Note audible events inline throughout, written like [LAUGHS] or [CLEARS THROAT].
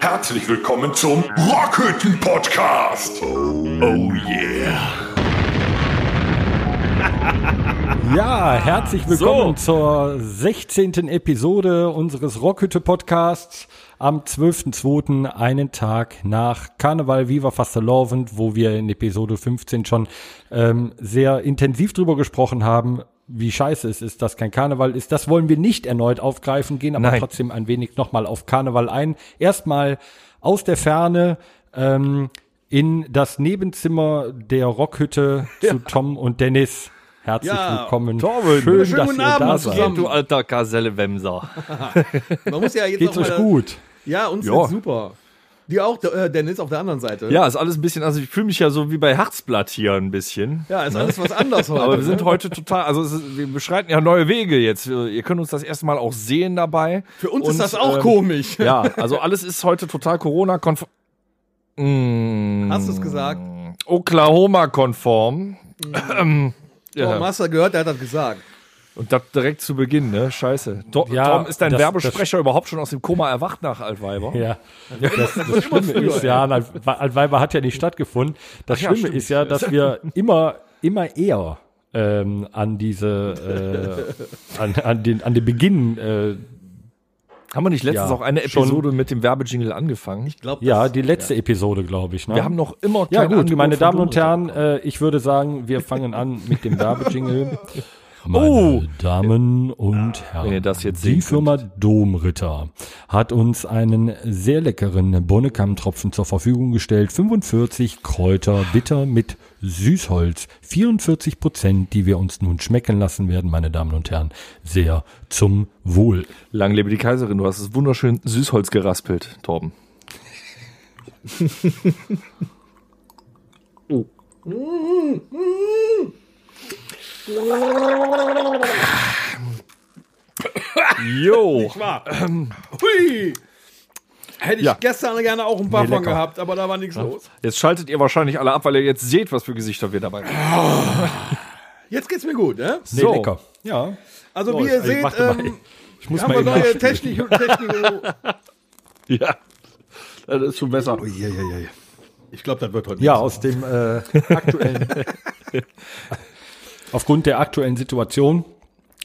Herzlich willkommen zum Rockhütten Podcast. Oh yeah. Ja, herzlich willkommen zur 16. Episode unseres Rockhütte Podcasts am 12.02., einen Tag nach Karneval Viva Fastelovend, wo wir in Episode 15 schon ähm, sehr intensiv drüber gesprochen haben, wie scheiße es ist, dass kein Karneval ist. Das wollen wir nicht erneut aufgreifen, gehen aber Nein. trotzdem ein wenig nochmal auf Karneval ein. Erstmal aus der Ferne ähm, in das Nebenzimmer der Rockhütte zu Tom und Dennis. Herzlich Ja, willkommen. Torben. Schön, Schönen dass guten ihr Abend da seid. zusammen. geht, du alter Gaselle-Wemser? [LAUGHS] Man muss ja jetzt Geht's euch gut? Ja, uns Ja. geht's super. Die auch, äh, Dennis, auf der anderen Seite. Ja, ist alles ein bisschen, also ich fühle mich ja so wie bei Herzblatt hier ein bisschen. Ja, ist alles was anders heute. Aber wir sind ne? heute total, also es ist, wir beschreiten ja neue Wege jetzt. Ihr könnt uns das erste Mal auch sehen dabei. Für uns Und, ist das auch ähm, komisch. [LAUGHS] Ja, also alles ist heute total Corona-konform. Mm, Hast du's gesagt? Oklahoma-konform. Ähm, Ja. ja. Hast du gehört, der hat das gesagt. Und das direkt zu Beginn, ne? Scheiße. Do Ja, Tom, ist dein das- Werbesprecher überhaupt schon aus dem Koma erwacht nach Altweiber? Ja, das, das Schlimme ist ja, Alt- Altweiber hat ja nicht stattgefunden. Das ja, Schlimme stimmt. ist ja, dass wir immer, immer eher ähm, an diese, äh, an, an, den, an den Beginn, äh, Haben wir nicht letztens Ja, auch eine schon. Episode mit dem Werbejingle angefangen? Ich glaube, ja, die letzte Episode, glaube ich. Ne? Wir haben noch immer ja gut, Angebot meine Damen und. Herren, äh, ich würde sagen, wir fangen an mit dem Werbejingle. [LAUGHS] Meine Oh. Damen und Herren, Wenn ihr das jetzt die Firma Domritter hat uns einen sehr leckeren Bonnekamp-Tropfen zur Verfügung gestellt. 45 Kräuter bitter mit Süßholz. 44 Prozent, die wir uns nun schmecken lassen werden, meine Damen und Herren. Sehr zum Wohl. Lang lebe die Kaiserin, du hast es wunderschön Süßholz geraspelt, Torben. [LAUGHS] [LAUGHS] Jo. Hui. Hätte ich Ja. gestern gerne auch ein paar Nee, von gehabt, aber da war nichts los. Jetzt schaltet ihr wahrscheinlich alle ab, weil ihr jetzt seht, was für Gesichter wir dabei haben. [LAUGHS] Jetzt geht's mir gut, ne? Nee, So. lecker. Ja. Also So, wie ihr ich- seht, ähm, Ich muss haben mal wir neue. Technik, Technik. [LAUGHS] Ja. Das ist schon besser. Ich glaube, das wird heute Ja, aus dem äh, [LAUGHS] aktuellen. Aufgrund der aktuellen Situation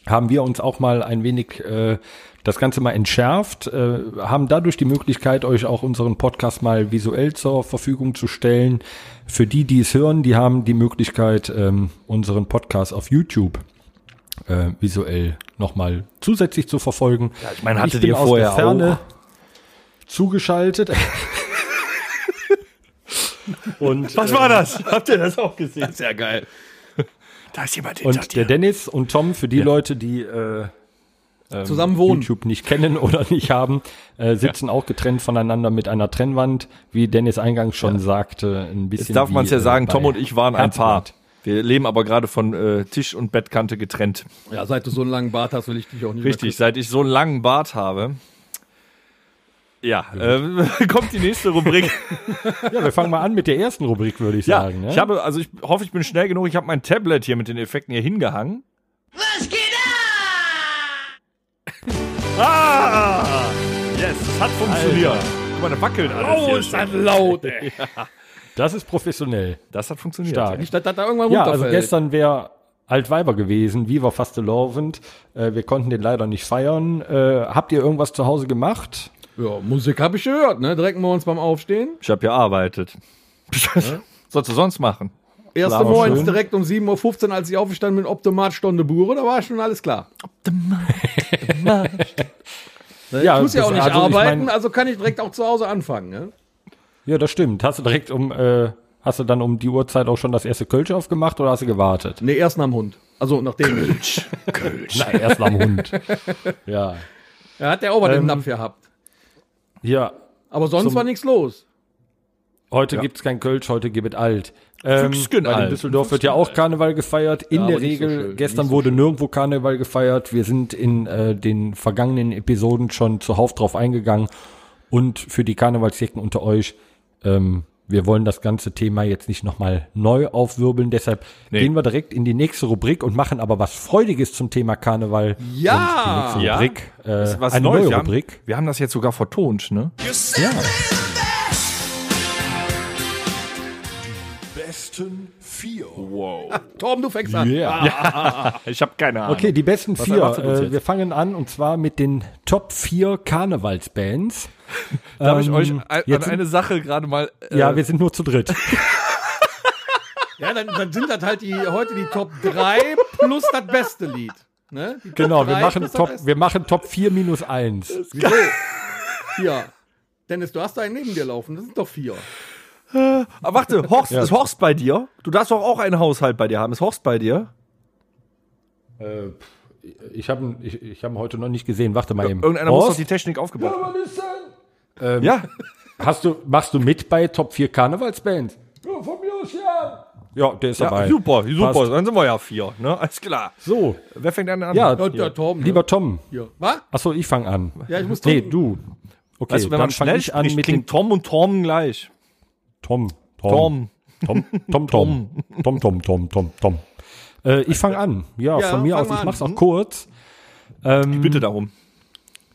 haben wir uns auch mal ein wenig äh, das Ganze mal entschärft, äh, haben dadurch die Möglichkeit, euch auch unseren Podcast mal visuell zur Verfügung zu stellen. Für die, die es hören, die haben die Möglichkeit, ähm, unseren Podcast auf YouTube äh, visuell nochmal zusätzlich zu verfolgen. Ja, ich meine, hattet bin ihr aus vorher der Ferne zugeschaltet. [LAUGHS] Und, Was war das? Habt ihr das auch gesehen? Sehr geil. Da ist jemand hinter Und der dir. Dennis und Tom, für die Leute, die äh, Zusammen wohnen. YouTube nicht kennen [LAUGHS] oder nicht haben, äh, sitzen auch getrennt voneinander mit einer Trennwand, wie Dennis eingangs schon sagte, ein bisschen. Jetzt darf man es ja äh, sagen, Tom und ich waren ein Paar. Wir leben aber gerade von äh, Tisch und Bettkante getrennt. Ja, seit du so einen langen Bart hast, will ich dich auch nicht Richtig, seit ich so einen langen Bart habe. Ja, äh, [LAUGHS] kommt die nächste Rubrik. [LAUGHS] Ja, wir fangen mal an mit der ersten Rubrik, würde ich ja, sagen. Ne? ich habe, also ich hoffe, ich bin schnell genug. Ich habe mein Tablet hier mit den Effekten hier hingehangen. Was geht [LAUGHS] Ah! Yes, es hat funktioniert. Guck mal, da wackelt alles. Oh, hier ist das laut, ey. das ist professionell. Das hat funktioniert. Stark. Nicht, dass das da irgendwann Ja, also gestern wäre Altweiber gewesen, Viva Fastelovend. Äh, wir konnten den leider nicht feiern. Äh, habt ihr irgendwas zu Hause gemacht? Ja, Musik habe ich gehört, ne? Direkt morgens beim Aufstehen. Ich habe ja arbeitet. [LAUGHS] Was sollst du sonst machen? Erste Morgens schön. direkt um 7.15 Uhr, als ich aufgestanden bin, Optomat Stunde Bure, da war schon alles klar. [LAUGHS] Ja, ich muss ja auch nicht also ich arbeiten, mein- also kann ich direkt auch zu Hause anfangen. Ne? Ja, das stimmt. Hast du direkt um, äh, hast du dann um die Uhrzeit auch schon das erste Kölsch aufgemacht oder hast du gewartet? Nee, erst nach dem Hund. Also nachdem. [LAUGHS] Na, erst am Hund. Ja. Er hat ja auch was im Ähm, Napf gehabt. Ja, Aber sonst war nichts los. heute gibt's kein Kölsch, heute gibt es alt. Ähm, Füchsken weil in alt. Düsseldorf wird ja auch Karneval gefeiert. In Ja, der so Regel, schön, gestern so wurde schön. nirgendwo Karneval gefeiert. Wir sind in äh, den vergangenen Episoden schon zuhauf drauf eingegangen. Und für die Karnevalsjecken unter euch, ähm, wir wollen das ganze Thema jetzt nicht nochmal neu aufwirbeln. Deshalb Nee. gehen wir direkt in die nächste Rubrik und machen aber was Freudiges zum Thema Karneval. Ja! Die Ja. Rubrik, äh, Was eine Neues. neue wir, haben, Rubrik. wir haben das jetzt sogar vertont, ne? Ja. Besten vier. Wow. [LAUGHS] Torben, du fängst an. Yeah. [LAUGHS] Ich habe keine Ahnung. Okay, die besten vier. erwartet uns Äh, wir fangen an und zwar mit den Top 4 Karnevalsbands. [LAUGHS] Darf ich Ähm, euch ein, jetzt an eine Sache gerade mal. äh, Ja, wir sind nur zu dritt. Ja, dann, dann sind das halt die, heute die Top 3 plus das beste Lied. Ne? Genau, wir 3 machen, Top, wir machen Top 4 minus 1. Wieso? Ja. Dennis, du hast da einen neben dir laufen. Das sind doch vier. Ah, warte, Horst, ist Horst bei dir? Du darfst doch auch einen Haushalt bei dir haben. Ist Horst bei dir? Äh, ich habe ihn ich, ich hab ihn heute noch nicht gesehen. Warte mal eben. Irgendeiner muss doch Horst, die Technik aufgebaut haben. ähm, Ja, hast du, machst du mit bei Top 4 Karnevalsbands? Ja, von mir aus ja. Ja, der ist ja dabei. super, super. Passt. Dann sind wir ja vier, ne? Alles klar. So, Wer fängt an? ja, Ja, der Torben. lieber Tom. Ja. Was? Achso, ich fange an. Ja, ich muss Nee, trinken. du. Okay, Weißt du, wenn dann man schnell ich an spricht, mit klingt Tom und Tom gleich. Tom. Tom. Tom, [LAUGHS] Tom, Tom, Tom, Tom, Tom, Tom, Tom. Äh, ich fange an. Ja, Ja, von mir aus. Ich an. mach's auch kurz. Ich bitte darum.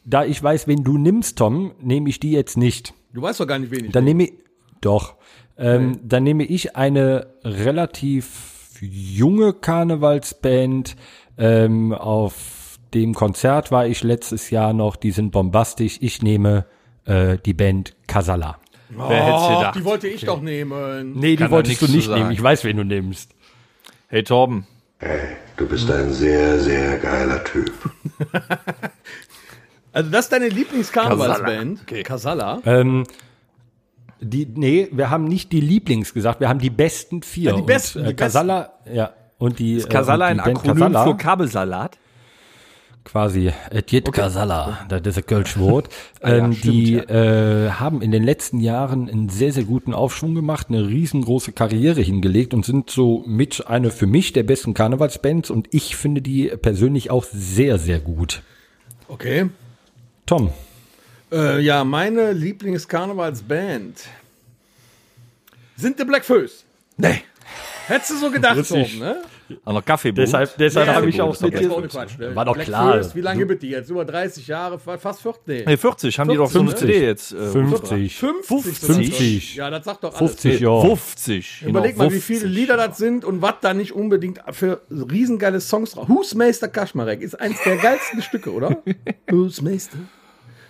Da ich weiß, wen du nimmst, Tom, nehme ich die jetzt nicht. Du weißt doch gar nicht, wen ich Dann nehme ich, doch, ähm, dann nehme ich eine relativ junge Karnevalsband. Ähm, auf dem Konzert war ich letztes Jahr noch, die sind bombastisch. Ich nehme äh, die Band Casala. Wer hätte Oh, gedacht? die wollte ich doch nehmen. Nee, die Kann wolltest du nicht nehmen. Ich weiß, wen du nimmst. Hey Torben, Hey, du bist ein sehr, sehr geiler Typ. [LAUGHS] Also, das ist deine Lieblingskarnevalsband. Okay. Casala. Ähm, die, nee, wir haben nicht die Lieblings gesagt, wir haben die besten vier. Ja, die besten, Und, äh, die Casala, ja. Und die, ist Kasala äh, ein Akronym Casala, für Kabelsalat? Quasi, et jet Casala, das ist ein Kölsch-Wort. [LAUGHS] ähm, stimmt, die ja. äh, haben in den letzten Jahren einen sehr, sehr guten Aufschwung gemacht, eine riesengroße Karriere hingelegt und sind so mit eine für mich der besten Karnevalsbands und ich finde die persönlich auch sehr, sehr gut. Okay. Tom, Äh, ja, meine Lieblingskarnevalsband sind die Black Föß. Nee. Hättest du so gedacht. Torben, ne? An der Kaffee. Deshalb- deshalb Ja, habe ich auch mit dir- ne? War doch Black klar. Föß, wie lange gibt es die jetzt? Über 30 Jahre, fa- fast 40. Nee, 40 haben die doch so eine 50. CD jetzt. Äh, 50. 50. 50. Ja, das sagt doch alles. 50 Jahre. 50. Überleg genau, mal, wie viele Lieder das sind und was da nicht unbedingt für riesengeile Songs drauf. Husmeister Kaschmarek ist eins der geilsten [LAUGHS] Stücke, oder? Husmeister.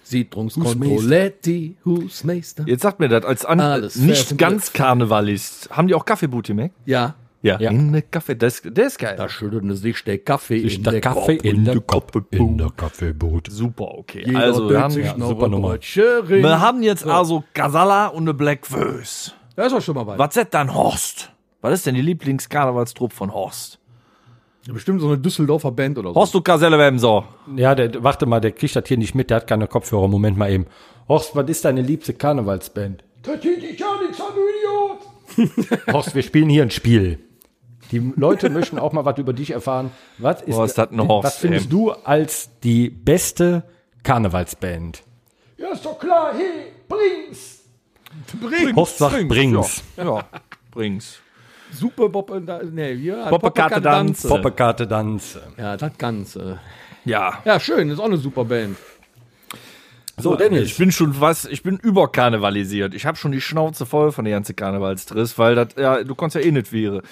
Siedlungskontrolletti, Husmeister. Jetzt sagt mir das, als an, Alles nicht ganz Karnevalist. Haben die auch Kaffeebuti, Mac? Ja, Ja. Ja. In der Kaffee, das, der ist geil. da schüttelte sich der Kaffee ist der Kaffee in der Kopf, in der Kaffeeboot. Super, okay. Jeder also, wir haben, sich ja, super Nummer. Wir haben jetzt also Casala und eine Black Föß. Das ist doch schon mal was. Was ist dann Horst? Was ist denn die Lieblingskarnevalstrupp von Horst? Bestimmt so eine Düsseldorfer Band oder so. Horst, du Kaselle Wemser. Ja, der, warte mal, der kriegt das hier nicht mit, der hat keine Kopfhörer. Moment mal eben. Horst, was ist deine liebste Karnevalsband? Da geht ich ja nichts an, du Idiot. [LAUGHS] Horst, wir spielen hier ein Spiel. Die Leute möchten auch mal was über dich erfahren. Was ist, Boah, ist das ein Horst, was findest ey. du als die beste Karnevalsband? Ja, ist doch klar. Hey, bring's. Bring. Horst sagt, bring's. Ja, ja bring's. Super Bob, äh, nee, ja, Poppekarte Danze. Poppekarte Danze. Ja, das Ganze. Ja. Ja, schön, ist auch eine super Band. So, Ich Dennis. bin schon was, ich bin überkarnevalisiert. Ich habe schon die Schnauze voll von der ganzen Karnevalstriss, weil das, ja, du konntest ja eh nicht wäre.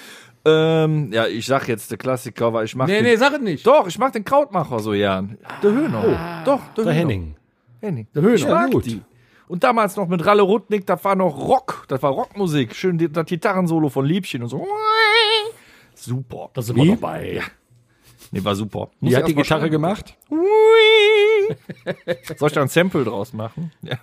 Ähm, ja, ich sag jetzt der Klassiker, weil ich mach Nee, den, nee, sag es nicht. Doch, ich mag den Krautmacher so gern. Der Höhner. Doch, der, Der Höhner. Henning. Henning. Der Höhner. Ich mag gut. die. Und damals noch mit Ralle Rudnick, das war noch Rock, das war Rockmusik. Schön das Gitarrensolo von Liebchen und so. Super. Da sind wir dabei. Nee, war super. Wie hat die Gitarre gemacht? [LAUGHS] Soll ich da ein Sample draus machen? Ja.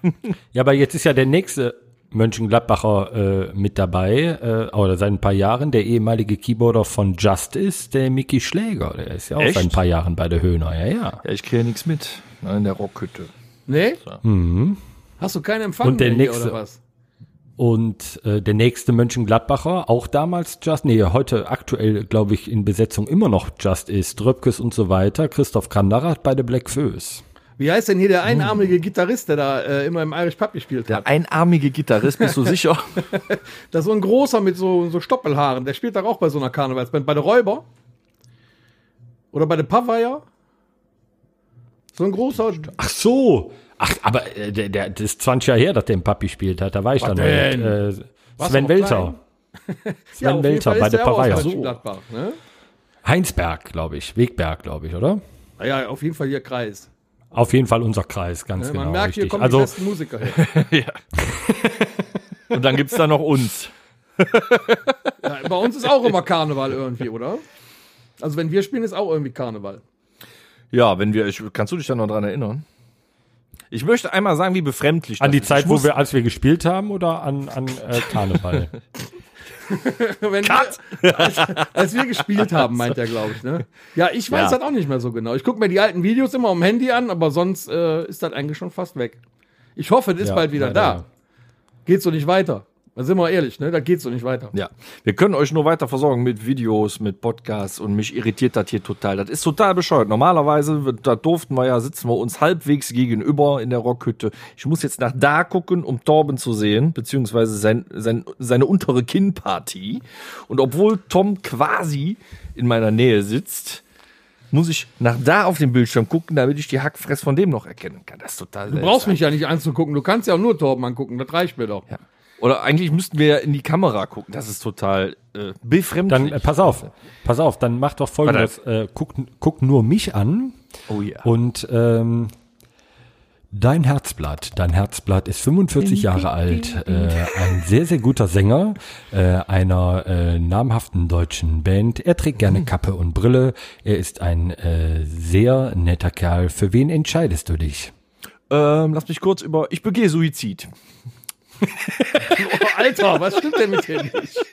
Ja, aber jetzt ist ja der nächste Mönchengladbacher äh, mit dabei, äh, oder seit ein paar Jahren, der ehemalige Keyboarder von Justice, der Mickey Schläger. Der ist ja auch Echt? seit ein paar Jahren bei der Höhner. Ja, ja. Ja, ich kriege nichts mit. ne, In der Rockhütte. Nee? Hast du keinen Empfang Und der mehr hier, nächste- oder was? Und äh, der nächste Mönchengladbacher, auch damals Just, nee, heute aktuell, glaube ich, in Besetzung immer noch Just ist, Dröpkes und so weiter, Christoph Kandarat bei der Black Föß. Wie heißt denn hier der einarmige Gitarrist, der da äh, immer im Irish Pub gespielt hat? Der einarmige Gitarrist, bist du [LAUGHS] sicher? Das ist so ein großer mit so, so Stoppelhaaren. Der spielt doch auch bei so einer Karnevalsband. Bei der Räuber? Oder bei der Pavaya? So ein großer. Ach so. Ach, aber äh, der, der, das ist 20 Jahre her, dass der im Papi spielt hat. Da war ich dann denn? mit äh, Sven Welter. Sven [LAUGHS] jeden Welter bei der Pavaya. Mönchengladbach, Ne? Heinsberg, glaube ich. Wegberg, glaube ich, oder? Ah Ja, auf jeden Fall hier Kreis. Auf jeden Fall unser Kreis, ganz Ne? genau. Man merkt, hier richtig. kommen Also, die besten Musiker her. [LAUGHS] Und dann gibt's da noch uns. Ja, bei uns ist auch immer Karneval irgendwie, oder? Also wenn wir spielen, ist auch irgendwie Karneval. Ja, wenn wir, ich, kannst du dich da noch dran erinnern? Ich möchte einmal sagen, wie befremdlich an das die ist. Zeit, wo wir, als wir gespielt haben oder an, an äh, Karneval? [LAUGHS] [LAUGHS] Wenn Wir, als, als wir gespielt haben, meint er, glaube ich. Ne? Ja, ich weiß Ja. das auch nicht mehr so genau. Ich gucke mir die alten Videos immer am Handy an, aber sonst äh, ist das eigentlich schon fast weg. Ich hoffe, es ist Ja, bald wieder leider, da. Geht so nicht weiter. Da sind wir ehrlich, ne? Da geht so nicht weiter. Ja, wir können euch nur weiter versorgen mit Videos, mit Podcasts und mich irritiert das hier total. Das ist total bescheuert. Normalerweise, da durften wir ja, sitzen wir uns halbwegs gegenüber in der Rockhütte. Ich muss jetzt nach da gucken, um Torben zu sehen, beziehungsweise sein, sein, seine untere Kinnpartie. Und obwohl Tom quasi in meiner Nähe sitzt, muss ich nach da auf den Bildschirm gucken, damit ich die Hackfress von dem noch erkennen kann. Das ist total Du brauchst mich ja nicht anzugucken. Du kannst ja auch nur Torben angucken. Das reicht mir doch. Ja. Oder eigentlich müssten wir ja in die Kamera gucken. Das ist total äh, befremdlich. Dann äh, pass auf, pass auf, dann mach doch folgendes. Äh, guck, guck nur mich an Oh ja. und ähm, Dein Herzblatt, dein Herzblatt ist 45 Jahre alt, äh, ein sehr, sehr guter Sänger äh, einer äh, namhaften deutschen Band. Er trägt gerne Kappe und Brille. Er ist ein äh, sehr netter Kerl. Für wen entscheidest du dich? Ähm, lass mich kurz über. Ich begehe Suizid. [LAUGHS] Oh, Alter, was stimmt denn mit dir nicht?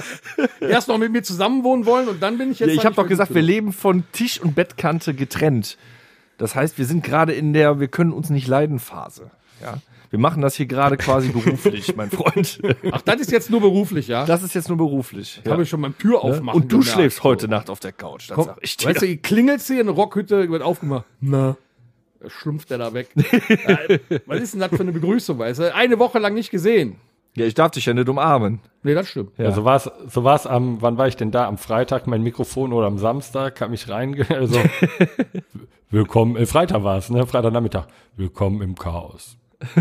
[LAUGHS] Erst noch mit mir zusammenwohnen wollen und dann bin ich jetzt. Ja, ich halt habe doch gesagt, wir leben von Tisch und Bettkante getrennt. Das heißt, wir sind gerade in der wir können uns nicht leiden Phase. Ja. Wir machen das hier gerade quasi beruflich, mein Freund. [LAUGHS] Ach, das ist jetzt nur beruflich, ja? Das ist jetzt nur beruflich. habe ich schon mal Tür aufmachen. Und du schläfst heute Nacht auf der Couch, das Komm, sag ich dir. Weißt du, klingelst hier in der Rockhütte, wird aufgemacht. Na. Schlumpft er da weg. [LAUGHS] Äh, Was ist denn das für eine Begrüßung, weißt du? Eine Woche lang nicht gesehen. ja, ich darf dich ja nicht umarmen. Nee, das stimmt. Ja. so war's, so war's am, wann war ich denn da? Am Freitag mein Mikrofon oder am Samstag? Kam ich rein, [LAUGHS] also, willkommen, äh, Freitag war's, ne? Freitagnachmittag. Willkommen im Chaos. [LAUGHS]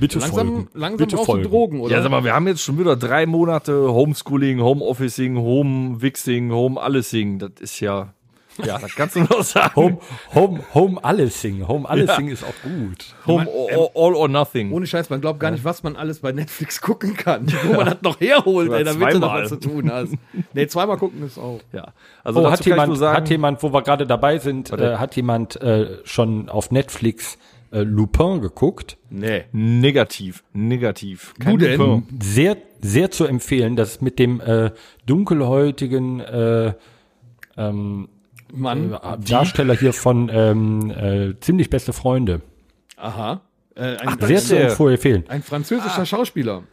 Bitte Langsam, folgen. langsam Bitte brauchst folgen. du Drogen, oder? Ja, sag mal, wir haben jetzt schon wieder drei Monate Homeschooling, Homeofficing, Home-Wixing, Home-Allesing. Das ist ja, ja, das kannst du noch sagen. Home, Home, Home alles singen. Home alles singen ist auch gut. Home all, all or nothing. Ohne Scheiß, man glaubt gar nicht, was man alles bei Netflix gucken kann. [LAUGHS] Wo man das noch herholt, ey, damit du noch was zu tun hast. Nee, zweimal gucken ist auch. Ja. Also Oh, hat jemand, sagen, hat jemand, wo wir gerade dabei sind, äh, hat jemand äh, schon auf Netflix äh, Lupin geguckt? Nee. negativ, negativ. Kein denn? Lupin. Sehr, sehr zu empfehlen. Das ist mit dem äh, dunkelhäutigen äh, ähm, Mann. äh, Darsteller hier von ähm, äh, ziemlich beste Freunde. Aha. Äh, ein, Sehr zu empfehlen. ein französischer Schauspieler.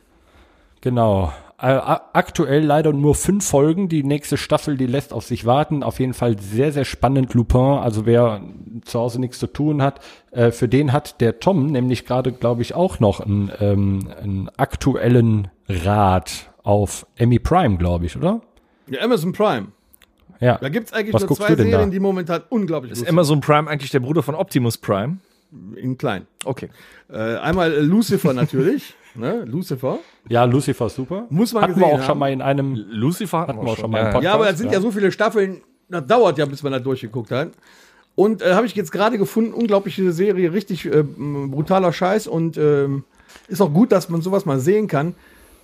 Genau. Äh, aktuell leider nur fünf Folgen. Die nächste Staffel, die lässt auf sich warten. Auf jeden Fall sehr, sehr spannend. Lupin, also wer zu Hause nichts zu tun hat, äh, für den hat der Tom nämlich gerade, glaube ich, auch noch einen, ähm, einen aktuellen Rat auf Emmy Prime, glaube ich, oder? Ja, Amazon Prime. Ja. Da gibt's eigentlich Was nur zwei denn da? Serien, die momentan unglaublich Ist gut Amazon Prime eigentlich der Bruder von Optimus Prime? In klein. Okay. Äh, einmal Lucifer natürlich. [LAUGHS] ne? Lucifer. Ja, Lucifer ist super. Muss man Hatten wir auch schon haben. mal in einem Lucifer hatten, wir auch schon mal im ja. Podcast. Ja, aber das sind ja. ja. so viele Staffeln, das dauert ja, bis man da durchgeguckt hat. Und äh, habe ich jetzt gerade gefunden, unglaubliche Serie, richtig äh, brutaler Scheiß und ähm, ist auch gut, dass man sowas mal sehen kann,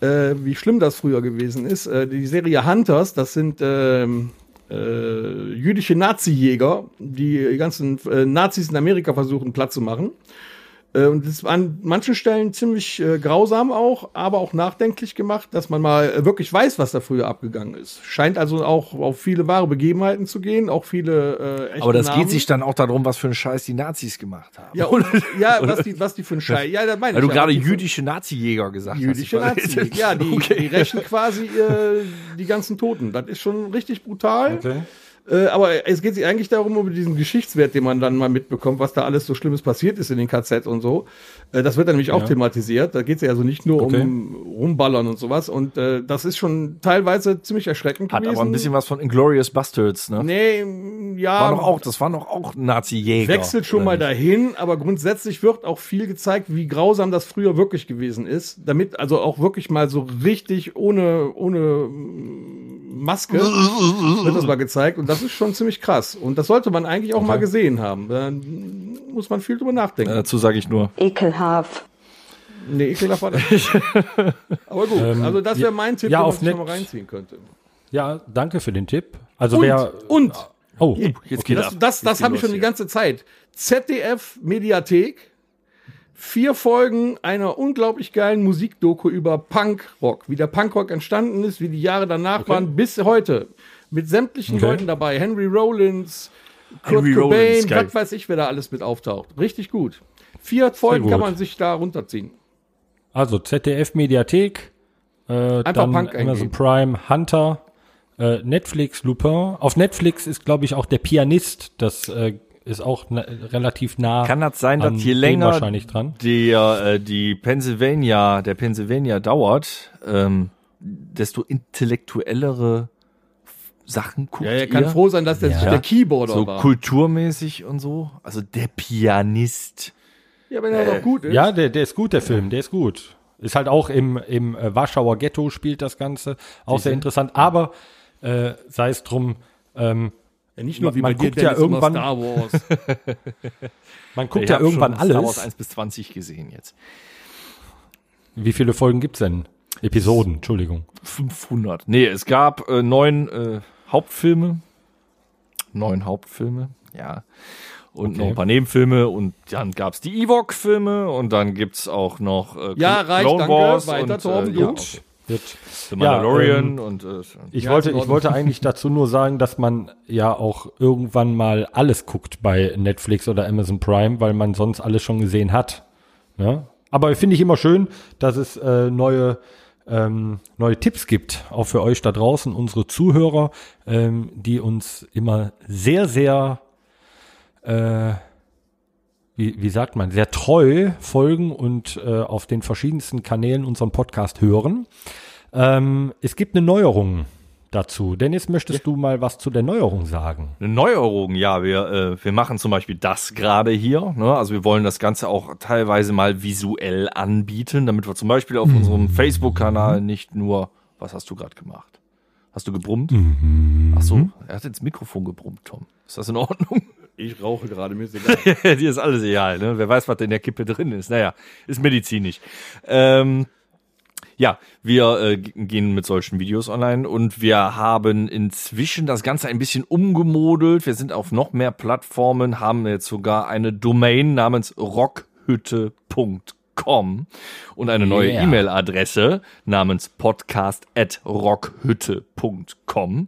äh, wie schlimm das früher gewesen ist. Äh, die Serie Hunters, das sind ähm, äh, jüdische Nazi-Jäger, die ganzen äh, Nazis in Amerika versuchen platt zu machen. Und das war an manchen Stellen ziemlich äh, grausam auch, aber auch nachdenklich gemacht, dass man mal äh, wirklich weiß, was da früher abgegangen ist. Scheint also auch auf viele wahre Begebenheiten zu gehen, auch viele äh, echte Aber das Namen. geht sich dann auch darum, was für einen Scheiß die Nazis gemacht haben. ja, und, ja, [LAUGHS] was die, was die für ein Scheiß. Ja, das meine Weil ich. du ja, gerade jüdische Nazi-Jäger gesagt Jüdische hast. Nazis. Ja, die, [LAUGHS] die rächen quasi äh, die ganzen Toten. Das ist schon richtig brutal. Okay. Äh, aber es geht sich eigentlich darum, über diesen Geschichtswert, den man dann mal mitbekommt, was da alles so Schlimmes passiert ist in den KZs und so. Äh, das wird dann nämlich auch thematisiert. Da geht es ja also nicht nur Okay. um Rumballern und sowas. Und äh, das ist schon teilweise ziemlich erschreckend Hat gewesen. aber ein bisschen was von Inglourious Bastards, ne? Nee, ja. War doch auch, das waren doch auch Nazi-Jäger. wechselt schon mal nicht? dahin, aber grundsätzlich wird auch viel gezeigt, wie grausam das früher wirklich gewesen ist. Damit also auch wirklich mal so richtig ohne, ohne Maske wird das mal gezeigt. Und das ist schon ziemlich krass. Und das sollte man eigentlich auch mal gesehen haben. Dann muss man viel drüber nachdenken. Äh, Dazu sage ich nur. Ekelhaft. Nee, ekelhaft war das. nicht. [LAUGHS] Aber gut, also das wäre mein Tipp, ja, den man sich schon mal reinziehen könnte. Ja, danke für den Tipp. Also Und, wer. und Oh, Jetzt geht das, ab. das, das habe ich schon die hier. ganze Zeit. ZDF Mediathek. Vier Folgen einer unglaublich geilen Musikdoku über Punkrock, wie der Punkrock entstanden ist, wie die Jahre danach waren, bis heute. Mit sämtlichen Okay. Leuten dabei. Henry Rollins, Kurt Henry Cobain, was weiß ich, wer da alles mit auftaucht. Richtig gut. Vier Folgen gut. kann man sich da runterziehen. also ZDF Mediathek, äh, dann Punk Amazon eingeben. Prime, Hunter, äh, Netflix, Lupin. Auf Netflix ist, glaube ich, auch der Pianist. Das äh, ist auch na, relativ nah. Kann das sein, an dass je länger wahrscheinlich dran. der, äh, die Pennsylvania, der Pennsylvania dauert, ähm, desto intellektuellere Sachen guckt Ja, er kann ihr? froh sein, dass der, Ja. der Keyboarder so war. kulturmäßig und so. Also der Pianist. Ja, wenn er doch gut ist. Ja, der, der ist gut, der Film, der ist gut. Ist halt auch im, im äh, Warschauer Ghetto spielt das Ganze. Auch sehr interessant. Aber äh, sei es drum, ähm, Ja, nicht nur Man- wie man bei dir, guckt ja irgendwann- Star Wars. [LAUGHS] man guckt Ich ja irgendwann schon Star Wars alles. 1 bis 20 gesehen jetzt. Wie viele Folgen gibt's denn? Episoden, Entschuldigung. 500. Nee, es gab äh, neun äh, Hauptfilme. Neun Hauptfilme, ja. Und Okay. noch ein paar Nebenfilme und dann gab's die Ewok-Filme und dann gibt's auch noch äh, Ja, reicht, Clone danke. Wars Weiter, und, Torben, äh, ja, gut. okay. The Ja, Mandalorian ähm, und äh, ich, Ja, wollte, ich wollte eigentlich [LAUGHS] dazu nur sagen, dass man ja auch irgendwann mal alles guckt bei Netflix oder Amazon Prime, weil man sonst alles schon gesehen hat. Ja? Aber finde ich immer schön, dass es äh, neue, ähm, neue Tipps gibt, auch für euch da draußen, unsere Zuhörer, ähm, die uns immer sehr, sehr, äh, wie, wie sagt man, sehr treu folgen und äh, auf den verschiedensten Kanälen unseren Podcast hören. Ähm, es gibt eine Neuerung dazu. Dennis, möchtest du mal was zu der Neuerung sagen? Eine Neuerung, ja, wir, äh, wir machen zum Beispiel das gerade hier. Ne? Also wir wollen das Ganze auch teilweise mal visuell anbieten, damit wir zum Beispiel auf unserem Facebook-Kanal nicht nur, was hast du gerade gemacht? Hast du gebrummt? Ach so, er hat ins Mikrofon gebrummt, Tom. Ist das in Ordnung? [LAUGHS] Ich rauche gerade, mir ist egal. [LAUGHS] Dir ist alles egal, ne? Wer weiß, was in der Kippe drin ist. Naja, ist medizinisch. Ähm, ja, wir äh, gehen mit solchen Videos online und wir haben inzwischen das Ganze ein bisschen umgemodelt. Wir sind auf noch mehr Plattformen, haben jetzt sogar eine Domain namens rockhütte.com und eine neue Yeah. E-Mail-Adresse namens podcast@rockhütte.com.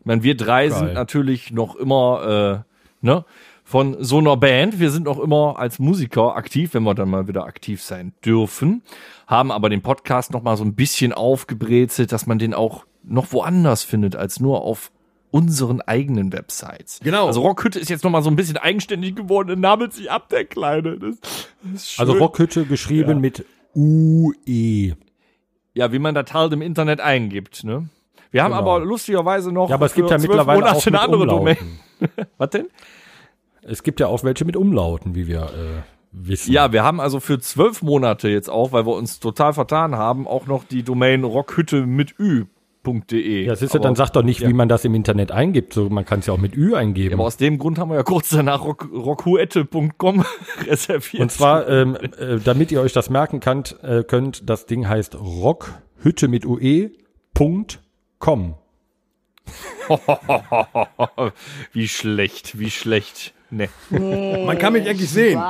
Ich meine, wir drei sind Geil. natürlich noch immer äh, ne, von so einer Band. Wir sind noch immer als Musiker aktiv, wenn wir dann mal wieder aktiv sein dürfen. Haben aber den Podcast noch mal so ein bisschen aufgebrezelt, dass man den auch noch woanders findet als nur auf unseren eigenen Websites. Genau. Also Rockhütte ist jetzt noch mal so ein bisschen eigenständig geworden. Er nabelt sich ab, der Kleine. Das, das. Also Rockhütte geschrieben mit UE. Ja, wie man das halt im Internet eingibt, ne? Wir haben Genau. aber lustigerweise noch Ja, aber es gibt ja mittlerweile Monate auch eine andere Domain. [LAUGHS] Was denn? Es gibt ja auch welche mit Umlauten, wie wir äh, wissen. Ja, wir haben also für zwölf Monate jetzt auch, weil wir uns total vertan haben, auch noch die Domain rockhütte mit ü.de. Ja, siehst du, dann sag doch nicht, wie man das im Internet eingibt. So, man kann es ja auch mit Ü eingeben. aber aus dem Grund haben wir ja kurz danach rock, rockhuette.com [LAUGHS] reserviert. Und zwar, ähm, äh, damit ihr euch das merken könnt, äh, könnt das Ding heißt rockhütte mit UE.com. [LAUGHS] wie schlecht, wie schlecht. Ne. Man kann mich eigentlich sehen.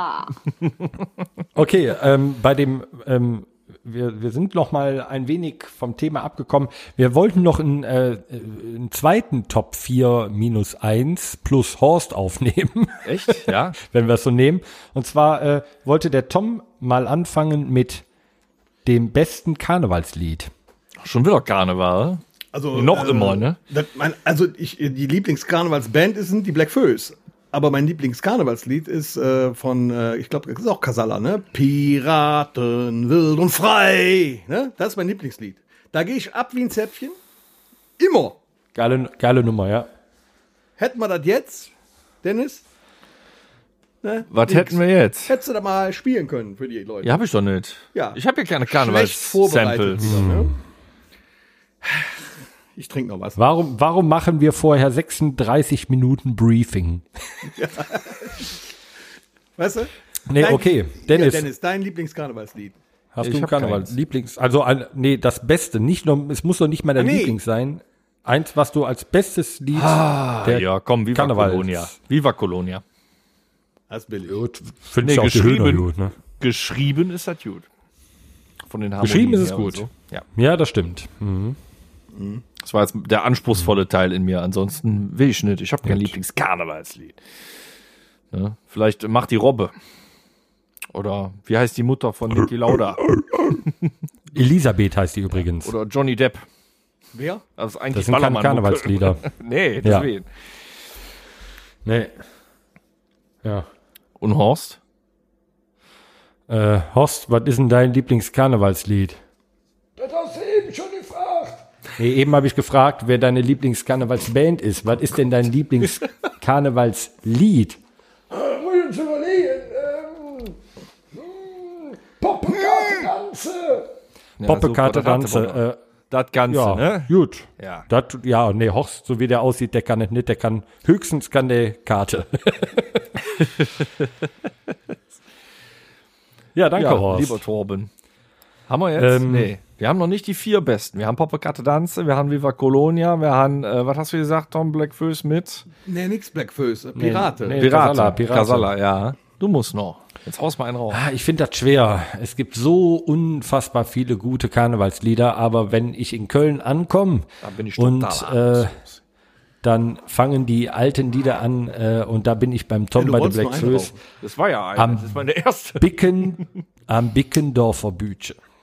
Okay, ähm, bei dem, ähm, wir, wir sind noch mal ein wenig vom Thema abgekommen. Wir wollten noch einen, äh, einen zweiten Top 4 minus 1 plus Horst aufnehmen, Echt? Ja? [LAUGHS] wenn wir es so nehmen. Und zwar äh, wollte der Tom mal anfangen mit dem besten Karnevalslied. Schon wieder Karneval. Also, Noch immer, ne? Das, mein, also ich, die Lieblingskarnevalsband ist- sind die Black Föß. Aber mein Lieblingskarnevalslied ist äh, von, äh, ich glaube, das ist auch Casalla, ne? Piraten, wild und frei. Ne? Das ist mein Lieblingslied. Da gehe ich ab wie ein Zäpfchen. Immer. Geile, geile Nummer, ja. Hätten wir das jetzt, Dennis? Ne? Was Nix. hätten wir jetzt? Hättest du da mal spielen können für die Leute. Ja, hab ich doch nicht. Ja. Ich habe hier kleine vorbereitet Karnevals-Samples. wieder, ne? Ich trinke noch was. Warum, warum machen wir vorher 36 Minuten Briefing? [LAUGHS] Weißt du? Nee, okay. Dennis, Ja, Dennis, dein Lieblingskarnevalslied. hast Ich du ein hab Karneval? keins. Lieblings, also nee, das Beste, nicht nur, es muss doch nicht mal dein Ah, nee. Lieblings sein. Eins, was du als bestes Lied Ah, der ja, komm, Viva Karnevals- Colonia. Viva Colonia. Das ist billig. Gut, finde Nee, ich geschrieben. Höhner gut, ne? Geschrieben ist das gut. Von den Geschrieben ist es gut. So. Ja. Ja, das stimmt. Mhm. Das war jetzt der anspruchsvolle Teil in mir. Ansonsten will ich nicht. Ich habe kein Lieblingskarnevalslied. Ne? Vielleicht macht die Robbe. Oder wie heißt die Mutter von Niki Lauda? [LAUGHS] Elisabeth heißt die übrigens. Oder Johnny Depp. Wer? Das ist eigentlich Das sind keine. Karnevalslieder. [LAUGHS] nee, Ja. deswegen. Nee. Ja. Und Horst? Äh, Horst, was ist denn dein Lieblingskarnevalslied? Das hast du eben schon gefragt. Nee, eben habe ich gefragt, wer deine Lieblingskarnevalsband ist. Was ist denn dein Lieblingskarnevalslied? Poppekarte Danze. Äh, Das Ganze, ja, ne? gut. Ja. Dat, ja, nee, Horst, so wie der aussieht, der kann es nicht. Der kann, höchstens kann der Karte. [LAUGHS] ja, danke, Ja, Horst. lieber Torben. Haben wir jetzt? Ähm, nee. Wir haben noch nicht die vier besten. Wir haben Poppekarte Danze, wir haben Viva Colonia, wir haben, äh, was hast du gesagt, Tom Blackfoes mit? Nee, nix Black Föß. Pirate. nee. Pirate. Casalla, Pirate. Casalla, ja. Du musst noch. Jetzt haust mal einen raus. Ah, Ich finde das schwer. Es gibt so unfassbar viele gute Karnevalslieder, aber wenn ich in Köln ankomme Da bin ich und total äh, dann fangen die alten Lieder an äh, und da bin ich beim Tom du bei der wolltest Black rauchen. Das war ja ein. Am- das ist meine erste. Bicken, am Bickendorfer Bütche.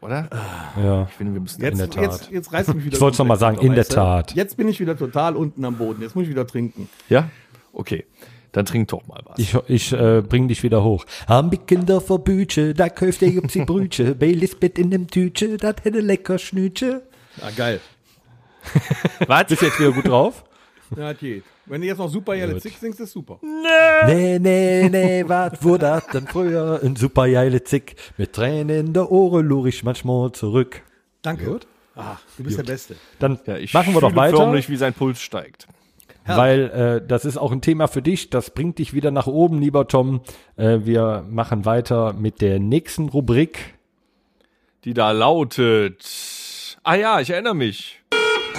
oder? Ja. Ich finde, wir müssen Jetzt, der Tat. jetzt, jetzt reißt mich [LAUGHS] wieder. Ich wollt's noch mal komplett sagen, in der? Tat. Jetzt bin ich wieder total unten am Boden. Jetzt muss ich wieder trinken. Ja? Okay. Dann trink doch mal was. Ich, ich äh, bring dich wieder hoch. Am Bickendorfer Bütche, da kauft der Jupsi Brüche, bei Lisbeth in dem Tütche, das hätte lecker Schnütche. Ah, geil. [LAUGHS] was? Bist du jetzt wieder gut drauf? Ja, geht. Wenn du jetzt noch super Yellow Six singst, ist super. Nee, nee, nee, was wurde das denn früher? Ein super geile Zick. Mit Tränen in der Ohren lur ich manchmal zurück. Danke. Ah, du bist der Beste. Dann Ja, ich machen wir doch weiter, förmlich, wie sein Puls steigt. weil äh, das ist auch ein Thema für dich. Das bringt dich wieder nach oben, lieber Tom. Äh, wir machen weiter mit der nächsten Rubrik. Die da lautet. Ah ja, ich erinnere mich.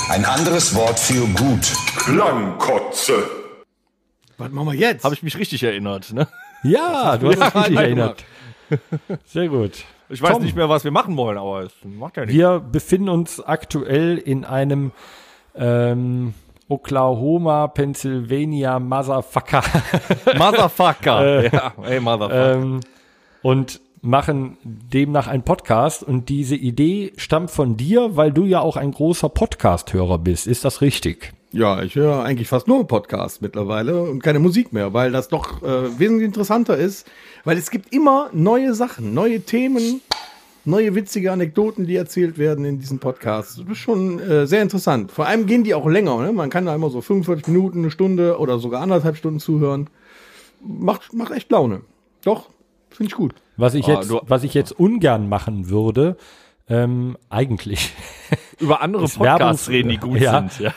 Ein anderes Wort für gut. Klangkotze. Was machen wir jetzt? Habe ich mich richtig erinnert, ne? Ja, du hast dich richtig erinnert. Sehr gut. Ich weiß Tom. nicht mehr, was wir machen wollen, aber es macht ja nichts. Wir befinden uns aktuell in einem ähm, Oklahoma, Pennsylvania, Motherfucker. Motherfucker. [LAUGHS] ja, hey, Motherfucker. ähm, und machen demnach einen Podcast. Und diese Idee stammt von dir, weil du ja auch ein großer Podcast-Hörer bist. Ist das richtig? Ja, ich höre eigentlich fast nur Podcasts mittlerweile und keine Musik mehr, weil das doch äh, wesentlich interessanter ist, weil es gibt immer neue Sachen, neue Themen, neue witzige Anekdoten, die erzählt werden in diesen Podcasts. Das ist schon äh, sehr interessant. Vor allem gehen die auch länger. Ne? Man kann da immer so 45 Minuten, eine Stunde oder sogar anderthalb Stunden zuhören. Macht, macht echt Laune. Doch, finde ich gut. Was ich, Ah, jetzt, du- was ich jetzt ungern machen würde, ähm, eigentlich, [LAUGHS] Über andere Podcasts Werbungs- reden, die gut Ja. sind. Ja.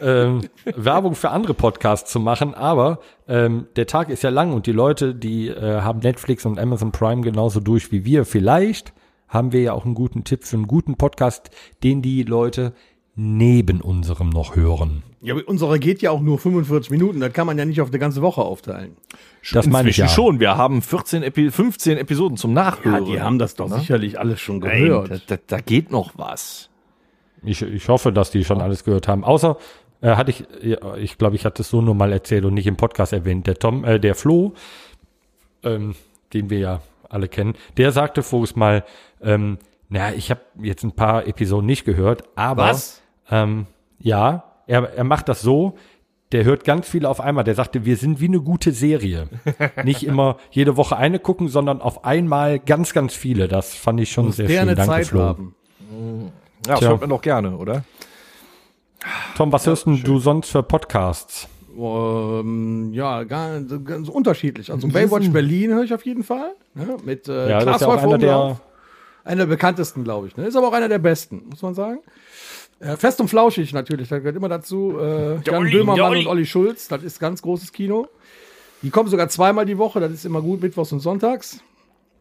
[LAUGHS] ähm, Werbung für andere Podcasts zu machen, aber ähm, der Tag ist ja lang und die Leute, die äh, haben Netflix und Amazon Prime genauso durch wie wir. Vielleicht haben wir ja auch einen guten Tipp für einen guten Podcast, den die Leute neben unserem noch hören. Ja, aber unsere geht ja auch nur 45 Minuten. Das kann man ja nicht auf eine ganze Woche aufteilen. Das meine ich ja. schon. Wir haben 14 Epi 15 Episoden zum Nachhören. Ja, die haben das doch sicherlich alles schon Nein, gehört. da, da, da geht noch was. Ich, ich hoffe, dass die schon alles gehört haben. Außer äh, hatte ich, ja, ich glaube, ich hatte es so nur mal erzählt und nicht im Podcast erwähnt. Der Tom, äh, der Flo, ähm, den wir ja alle kennen, der sagte voriges Mal, ähm, na, ich habe jetzt ein paar Episoden nicht gehört, aber Was? Ähm, ja, er, er macht das so. Der hört ganz viele auf einmal. Der sagte, wir sind wie eine gute Serie. [LAUGHS] Nicht immer jede Woche eine gucken, sondern auf einmal ganz, ganz viele. Das fand ich schon sehr der schön. Danke, Zeit Flo. haben. Ja, das Tja. hört man doch gerne, oder? Tom, was hörst denn du sonst für Podcasts? Ähm, ja, ganz, ganz unterschiedlich. Also Baywatch Berlin höre ich auf jeden Fall. Ne? Mit äh, Ja, das Klaas ist ja einer der. Einer der bekanntesten, glaube ich. Ne? Ist aber auch einer der besten, muss man sagen. Äh, Fest und flauschig natürlich, da gehört immer dazu. Äh, Jan Böhmermann und Olli Schulz, das ist ganz großes Kino. Die kommen sogar zweimal die Woche, das ist immer gut, mittwochs und sonntags.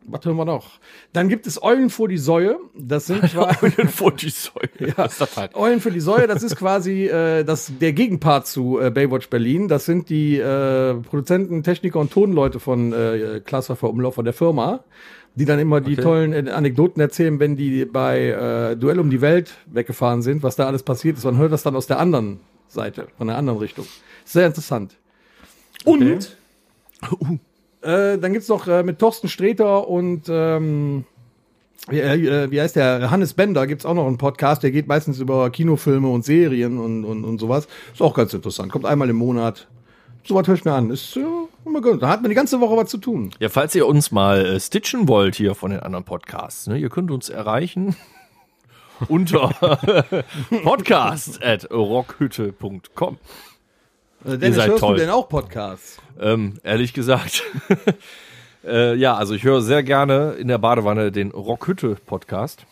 Was hören wir noch? Dann gibt es Eulen vor die Säue. Das sind [LAUGHS] quasi Vor die Säule. Ja. Das ist das halt. Eulen für die Säue, das ist quasi äh, das, der Gegenpart zu äh, Baywatch Berlin. Das sind die äh, Produzenten, Techniker und Tonleute von äh, Klassenverfer Umlauf von der Firma, die dann immer die tollen äh, Anekdoten erzählen, wenn die bei äh, Duell um die Welt weggefahren sind, was da alles passiert ist. Man hört das dann aus der anderen Seite, von der anderen Richtung. Sehr interessant. Und äh, dann gibt's noch äh, mit Thorsten Sträter und ähm, wie, äh, wie heißt der? Hannes Bender gibt's auch noch einen Podcast, der geht meistens über Kinofilme und Serien und, und, und sowas. Ist auch ganz interessant. Kommt einmal im Monat. So was höre ich mir an. Ist ja, immer gut. Da hat man die ganze Woche was zu tun. Ja, falls ihr uns mal äh, stitchen wollt hier von den anderen Podcasts, ne, ihr könnt uns erreichen [LAUGHS] unter [LAUGHS] podcast at rockhütte.com. Äh, Dennis, seid hörst toll. du denn auch Podcasts? Ähm, ehrlich gesagt, [LAUGHS] äh, ja, also ich höre sehr gerne in der Badewanne den Rockhütte-Podcast.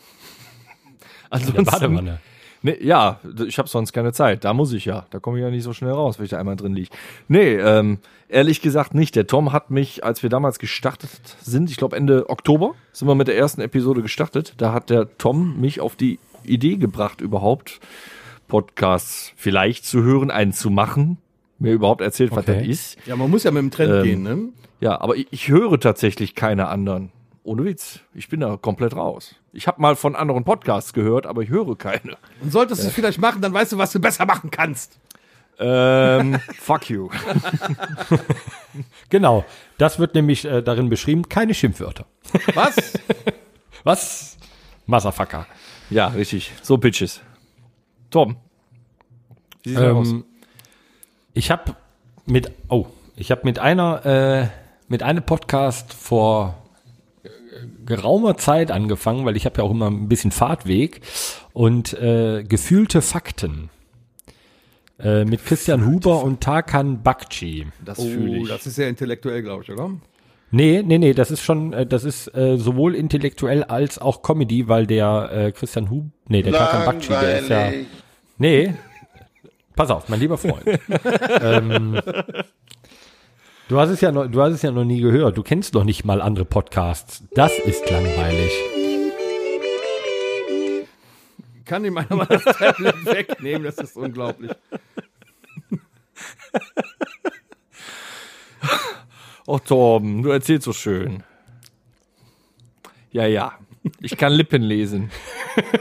Ansonsten, Badewanne. Nee, ja, ich habe sonst keine Zeit. Da muss ich ja. Da komme ich ja nicht so schnell raus, wenn ich da einmal drin liege. Nee, ähm, ehrlich gesagt nicht. Der Tom hat mich, als wir damals gestartet sind, ich glaube Ende Oktober, sind wir mit der ersten Episode gestartet. Da hat der Tom mich auf die Idee gebracht, überhaupt Podcasts vielleicht zu hören, einen zu machen. Mir überhaupt erzählt, was Okay. das ist. Ja, man muss ja mit dem Trend Ähm, gehen, ne? Ja, aber ich, ich höre tatsächlich keine anderen. Ohne Witz. Ich bin da komplett raus. Ich habe mal von anderen Podcasts gehört, aber ich höre keine. Und solltest du es vielleicht machen, dann weißt du, was du besser machen kannst. Ähm, [LAUGHS] fuck you. [LAUGHS] Genau. Das wird nämlich äh, darin beschrieben, keine Schimpfwörter. Was? [LAUGHS] Was? Motherfucker. Ja, richtig. So Bitches. Tom. Wie sieht's aus? Ähm, ich habe mit, oh, ich habe mit einer, äh, mit einem Podcast vor geraumer Zeit angefangen, weil ich habe ja auch immer ein bisschen Fahrtweg und äh, gefühlte Fakten äh, mit Christian Huber und Tarkan Bakci. Das fühle ich. Oh, das ist sehr intellektuell, glaube ich, oder? Nee, nee, nee, das ist schon, äh, das ist äh, sowohl intellektuell als auch Comedy, weil der äh, Christian Hub, nee, der Tarkan Bakci, der ist ja, nee, pass auf, mein lieber Freund. [LAUGHS] ähm, du hast es ja noch, du hast es ja noch nie gehört, du kennst noch nicht mal andere Podcasts. Das ist langweilig. Kann ihm einer mal das Tablet [LAUGHS] wegnehmen, das ist unglaublich. Oh, Torben, du erzählst so schön. Ja, ja. Ich kann Lippen lesen.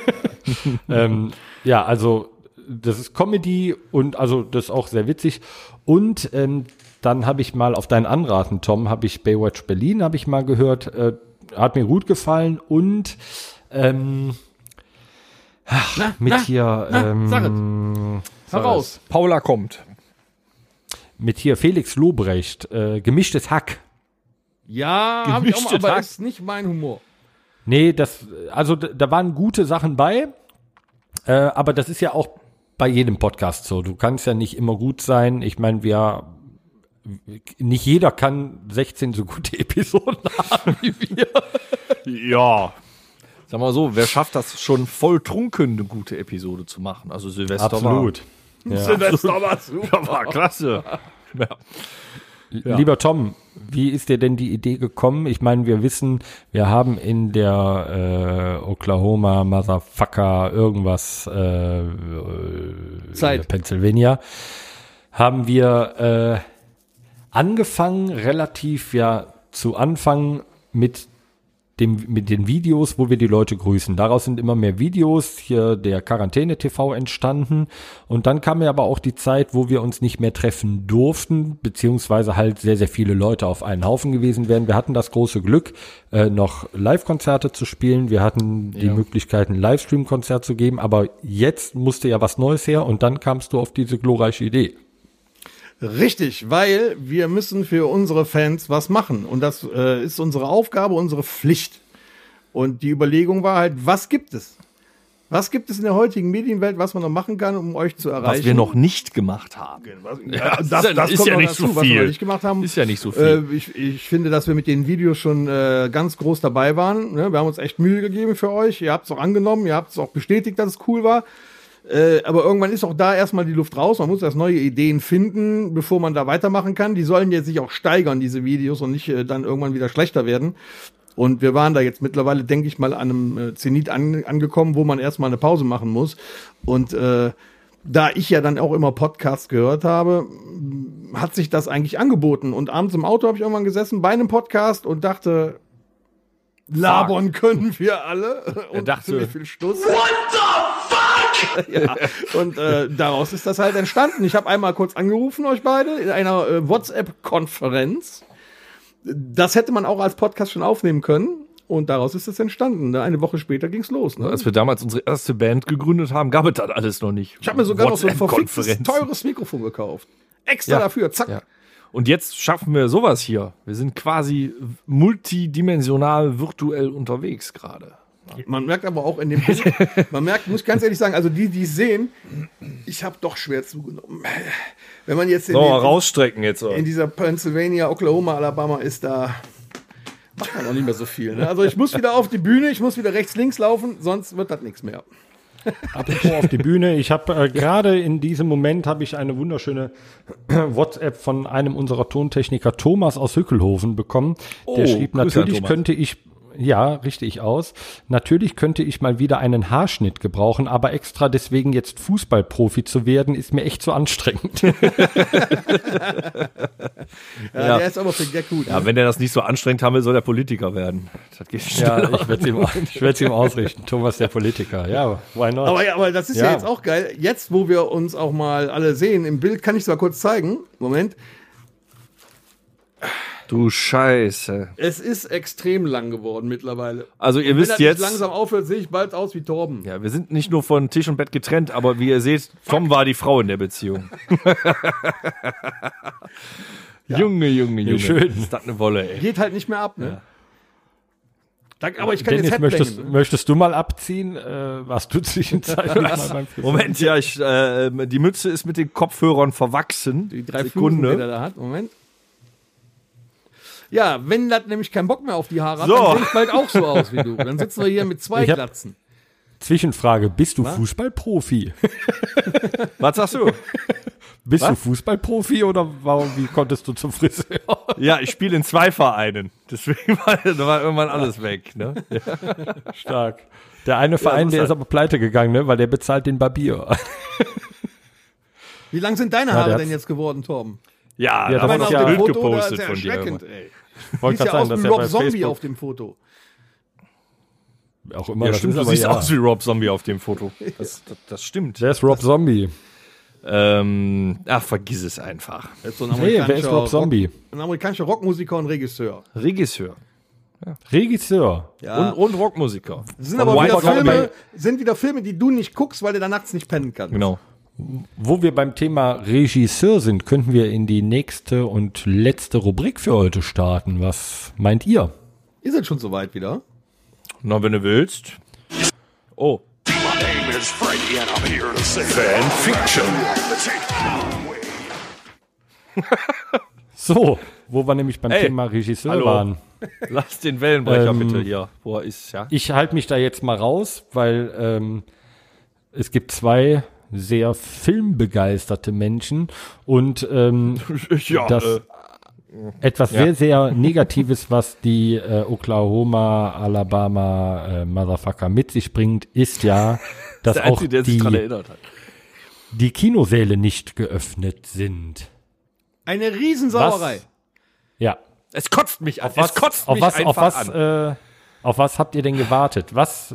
[LAUGHS] ähm, ja, also das ist Comedy und also das ist auch sehr witzig. Und ähm, dann habe ich mal auf deinen Anraten, Tom, habe ich Baywatch Berlin, habe ich mal gehört, äh, hat mir gut gefallen und ähm, ach, mit na, hier na, ähm, Heraus. Paula kommt. das? mit hier Felix Lobrecht, äh, gemischtes Hack. Ja, habe ich auch mal, Gemischtes aber Hack. ist nicht mein Humor. Nee, das, also da waren gute Sachen bei, äh, aber das ist ja auch bei jedem Podcast so. Du kannst ja nicht immer gut sein. Ich meine, wir, nicht jeder kann 16 so gute [LAUGHS] Episoden haben wie wir. Ja. Sag mal so, wer schafft das schon voll trunken, eine gute Episode zu machen? Also Silvester Absolut. Ja. Silvester war super. [LAUGHS] war, ja, war klasse. Ja. Lieber Tom, wie ist dir denn die Idee gekommen? Ich meine, wir wissen, wir haben in der äh, Oklahoma Motherfucker irgendwas äh, äh, Zeit. Pennsylvania haben wir äh, angefangen, relativ ja zu Anfang mit dem, mit den Videos, wo wir die Leute grüßen. Daraus sind immer mehr Videos hier der Quarantäne TV entstanden. Und dann kam ja aber auch die Zeit, wo wir uns nicht mehr treffen durften, beziehungsweise halt sehr, sehr viele Leute auf einen Haufen gewesen wären. Wir hatten das große Glück, äh, noch Live-Konzerte zu spielen. Wir hatten die Möglichkeit, ein Livestream-Konzert zu geben. Aber jetzt musste ja was Neues her und dann kamst du auf diese glorreiche Idee. Richtig, weil wir müssen für unsere Fans was machen. Und das äh, ist unsere Aufgabe, unsere Pflicht. Und die Überlegung war halt, was gibt es? Was gibt es in der heutigen Medienwelt, was man noch machen kann, um euch zu erreichen? Was wir noch nicht gemacht haben. Ja, das, ja- das ist kommt ja nicht dazu, so was wir viel. noch nicht gemacht haben. Ist ja nicht so viel. Äh, ich, ich finde, dass wir mit den Videos schon äh, ganz groß dabei waren. Ne? Wir haben uns echt Mühe gegeben für euch. Ihr habt es auch angenommen, ihr habt es auch bestätigt, dass es cool war. Äh, aber irgendwann ist auch da erstmal die Luft raus. Man muss erst neue Ideen finden, bevor man da weitermachen kann. Die sollen jetzt sich auch steigern, diese Videos, und nicht äh, dann irgendwann wieder schlechter werden. Und wir waren da jetzt mittlerweile, denke ich mal, an einem äh, Zenit an, angekommen, wo man erstmal eine Pause machen muss. Und äh, da ich ja dann auch immer Podcasts gehört habe, m, hat sich das eigentlich angeboten. Und abends im Auto habe ich irgendwann gesessen bei einem Podcast und dachte, labern können wir alle. Und dachte- ziemlich viel Stuss. What the? [LAUGHS] ja, und äh, daraus ist das halt entstanden. Ich habe einmal kurz angerufen, euch beide, in einer äh, WhatsApp-Konferenz. Das hätte man auch als Podcast schon aufnehmen können. Und daraus ist es entstanden. Ne? Eine Woche später ging's los. Ne? Als wir damals unsere erste Band gegründet haben, gab es das alles noch nicht. Ich habe mir sogar noch so ein verficktes, teures Mikrofon gekauft. Extra Ja. dafür, zack. Ja. Und jetzt schaffen wir sowas hier. Wir sind quasi multidimensional virtuell unterwegs gerade. Man merkt aber auch in dem Bild, man merkt, muss ich ganz ehrlich sagen, also die, die es sehen, ich habe doch schwer zugenommen. Wenn man jetzt in, So, den, rausstrecken jetzt. in dieser Pennsylvania, Oklahoma, Alabama ist, da macht man auch nicht mehr so viel. Ne? Also ich muss wieder auf die Bühne, ich muss wieder rechts, links laufen, sonst wird das nichts mehr. Apropos auf die Bühne. Ich habe äh, gerade in diesem Moment habe ich eine wunderschöne [CLEARS THROAT] WhatsApp von einem unserer Tontechniker Thomas aus Hückelhofen bekommen. Der Oh, schrieb, natürlich könnte ich ja, richtig aus. Natürlich könnte ich mal wieder einen Haarschnitt gebrauchen, aber extra deswegen jetzt Fußballprofi zu werden, ist mir echt zu anstrengend. [LAUGHS] Ja, Ja. Der ist aber für Gag gut. Ja, ne? wenn der das nicht so anstrengend haben will, soll der Politiker werden. Das geht ja, ich werde es ihm, ich werd's ihm ausrichten. Thomas, der Politiker. Ja, why not? Aber, ja, aber das ist ja. Ja. jetzt auch geil. Jetzt, wo wir uns auch mal alle sehen, im Bild kann ich es mal kurz zeigen. Moment. Du Scheiße. Es ist extrem lang geworden mittlerweile. Also ihr Wenn wisst jetzt, langsam aufhört, sehe ich bald aus wie Torben. ja, wir sind nicht nur von Tisch und Bett getrennt, aber wie ihr seht, Tom war die Frau in der Beziehung. [LAUGHS] Junge, Junge, Junge. schön. Ist das eine Wolle, ey. Geht halt nicht mehr ab, ne? Da, aber ich kann Dennis, jetzt möchtest, Headbangen. möchtest du mal abziehen? Äh, warst du zwischenzeitlich mal beim Friseur? Moment, ja, ich, äh, die Mütze ist mit den Kopfhörern verwachsen. Die drei Fugen, die er da hat. Moment. Ja, wenn das nämlich keinen Bock mehr auf die Haare hat, So. dann sehe ich bald auch so aus wie du. Dann sitzen wir hier mit zwei Glatzen. Zwischenfrage, bist du Fußballprofi? [LAUGHS] Was sagst du? Bist Was? du Fußballprofi oder warum, wie konntest du zum Friseur? Ja, ich spiele in zwei Vereinen. Deswegen [LAUGHS] war, war irgendwann alles weg. Ne? Stark. Der eine Verein, ist der ist aber pleite gegangen, ne? weil der bezahlt den Barbier. Wie lang sind deine Ja, Haare der denn jetzt geworden, Torben? Ja, Ja, da das noch ja- Bild gepostet ja von dir. ey. Wollte Sieht ja aus dass wie er Rob bei Zombie Facebook auf dem Foto. auch immer. Ja, das stimmt, ist du siehst ja. aus wie Rob Zombie auf dem Foto. [LAUGHS] Das, das, das stimmt. Der ist Rob Zombie. Ähm, ach, vergiss es einfach. Das ist so ein Hey, wer ist amerikanischer Rob Zombie? Rock, ein amerikanischer Rockmusiker und Regisseur. Regisseur Regisseur. Ja. und, und Rockmusiker. Das sind aber wieder Filme, sind wieder Filme, die du nicht guckst, weil du da nachts nicht pennen kannst. Genau. Wo wir beim Thema Regisseur sind, könnten wir in die nächste und letzte Rubrik für heute starten. Was meint ihr? Ist es schon soweit wieder? Na, wenn du willst. Oh, Fanfiction. [LAUGHS] So, wo wir nämlich beim Ey, Thema Regisseur hallo. waren. lass den Wellenbrecher Ähm, bitte hier, wo er ist, ja. Ich halte mich da jetzt mal raus, weil ähm, es gibt zwei sehr filmbegeisterte Menschen und ähm, [LAUGHS] Ja, das, äh, etwas sehr, sehr Negatives, was die äh, Oklahoma, Alabama äh, Motherfucker mit sich bringt, ist ja, [LAUGHS] dass Der auch Einzige, die, dran erinnert hat. die Kinosäle nicht geöffnet sind. Eine Riesensauerei. Ja. Es kotzt mich an. Auf was, es kotzt auf mich was, einfach auf was, an. äh, auf was habt ihr denn gewartet? Was, äh,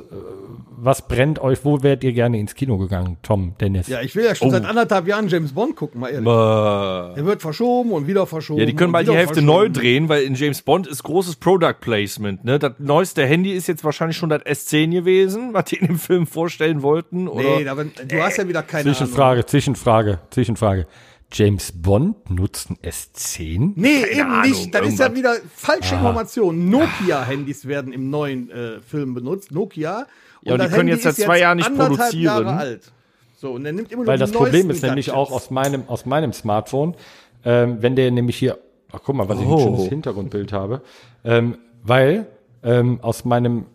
was brennt euch? Wo wärt ihr gerne ins Kino gegangen, Tom, Dennis? Ja, ich will ja schon Oh. seit anderthalb Jahren James Bond gucken, mal ehrlich. Äh, Der wird verschoben und wieder verschoben. Ja, die können bald die Hälfte neu drehen, weil in James Bond ist großes Product Placement. Ne? Das neueste Handy ist jetzt wahrscheinlich schon das S10 gewesen, was die in dem Film vorstellen wollten. Oder? Nee, aber du hast ja wieder keine Zwischenfrage, Zwischenfrage, Zwischenfrage. James Bond nutzt ein S10? Nee, eben Ahnung, nicht. Das ist ja wieder falsche Information. Nokia-Handys werden im neuen äh, Film benutzt. Nokia. Ja, und die können Handy jetzt seit zwei Jahren nicht produzieren. Jahre alt. So, und er nimmt immer nur Weil das Problem ist nämlich auch Gadgets. aus meinem, aus meinem Smartphone, ähm, wenn der nämlich hier, ach guck mal, was ich ein Oh. schönes Hintergrundbild habe, ähm, weil ähm, aus meinem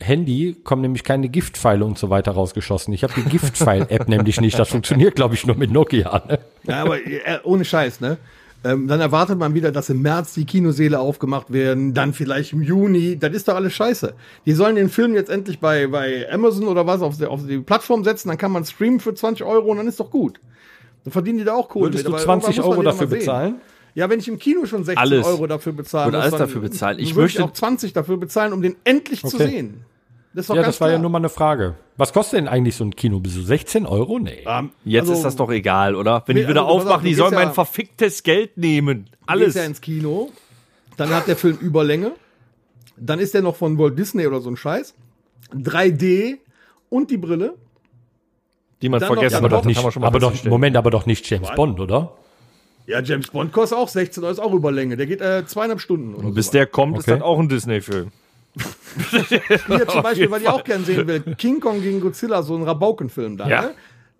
Handy kommen nämlich keine Giftpfeile und so weiter rausgeschossen. Ich habe die Giftpfeil-App [LAUGHS] nämlich nicht. Das funktioniert, glaube ich, nur mit Nokia. Ne? Ja, aber äh, ohne Scheiß, ne? Ähm, dann erwartet man wieder, dass im März die Kinoseele aufgemacht werden, dann vielleicht im Juni. Das ist doch alles scheiße. Die sollen den Film jetzt endlich bei, bei Amazon oder was auf die, auf die Plattform setzen, dann kann man streamen für 20 Euro und dann ist doch gut. Dann verdienen die da auch Kohle Würdest du aber 20 irgendwann muss Euro dafür mal sehen. Ja, wenn ich im Kino schon 16 Alles. Euro dafür bezahlen Würde muss, alles dann dafür bezahlen. Ich würde möchte- auch 20 dafür bezahlen, um den endlich zu Okay. sehen. Das Ja, das war ja klar. nur mal eine Frage. Was kostet denn eigentlich so ein Kinobesuch? 16 Euro? Nee. Ähm, Jetzt also, ist das doch egal, oder? Wenn Nee, die wieder also, aufmachen, du die sollen ja- mein verficktes Geld nehmen. Alles. Alles. ja ins Kino, dann hat der Film Überlänge, dann ist der noch von Walt Disney oder so ein Scheiß, 3D und die Brille. Die man vergessen Ja, aber hat. doch nicht, aber doch. Moment, aber doch nicht James Bond, oder? Ja, James Bond kostet auch 16 Euro, ist auch Überlänge. Der geht äh, zweieinhalb Stunden oder Bis so. der kommt, ist Okay. das auch ein Disney-Film. [LAUGHS] Hier zum Beispiel, weil ich auch [LAUGHS] gern sehen will, King Kong gegen Godzilla, so ein Rabaukenfilm da. Ja. Ne?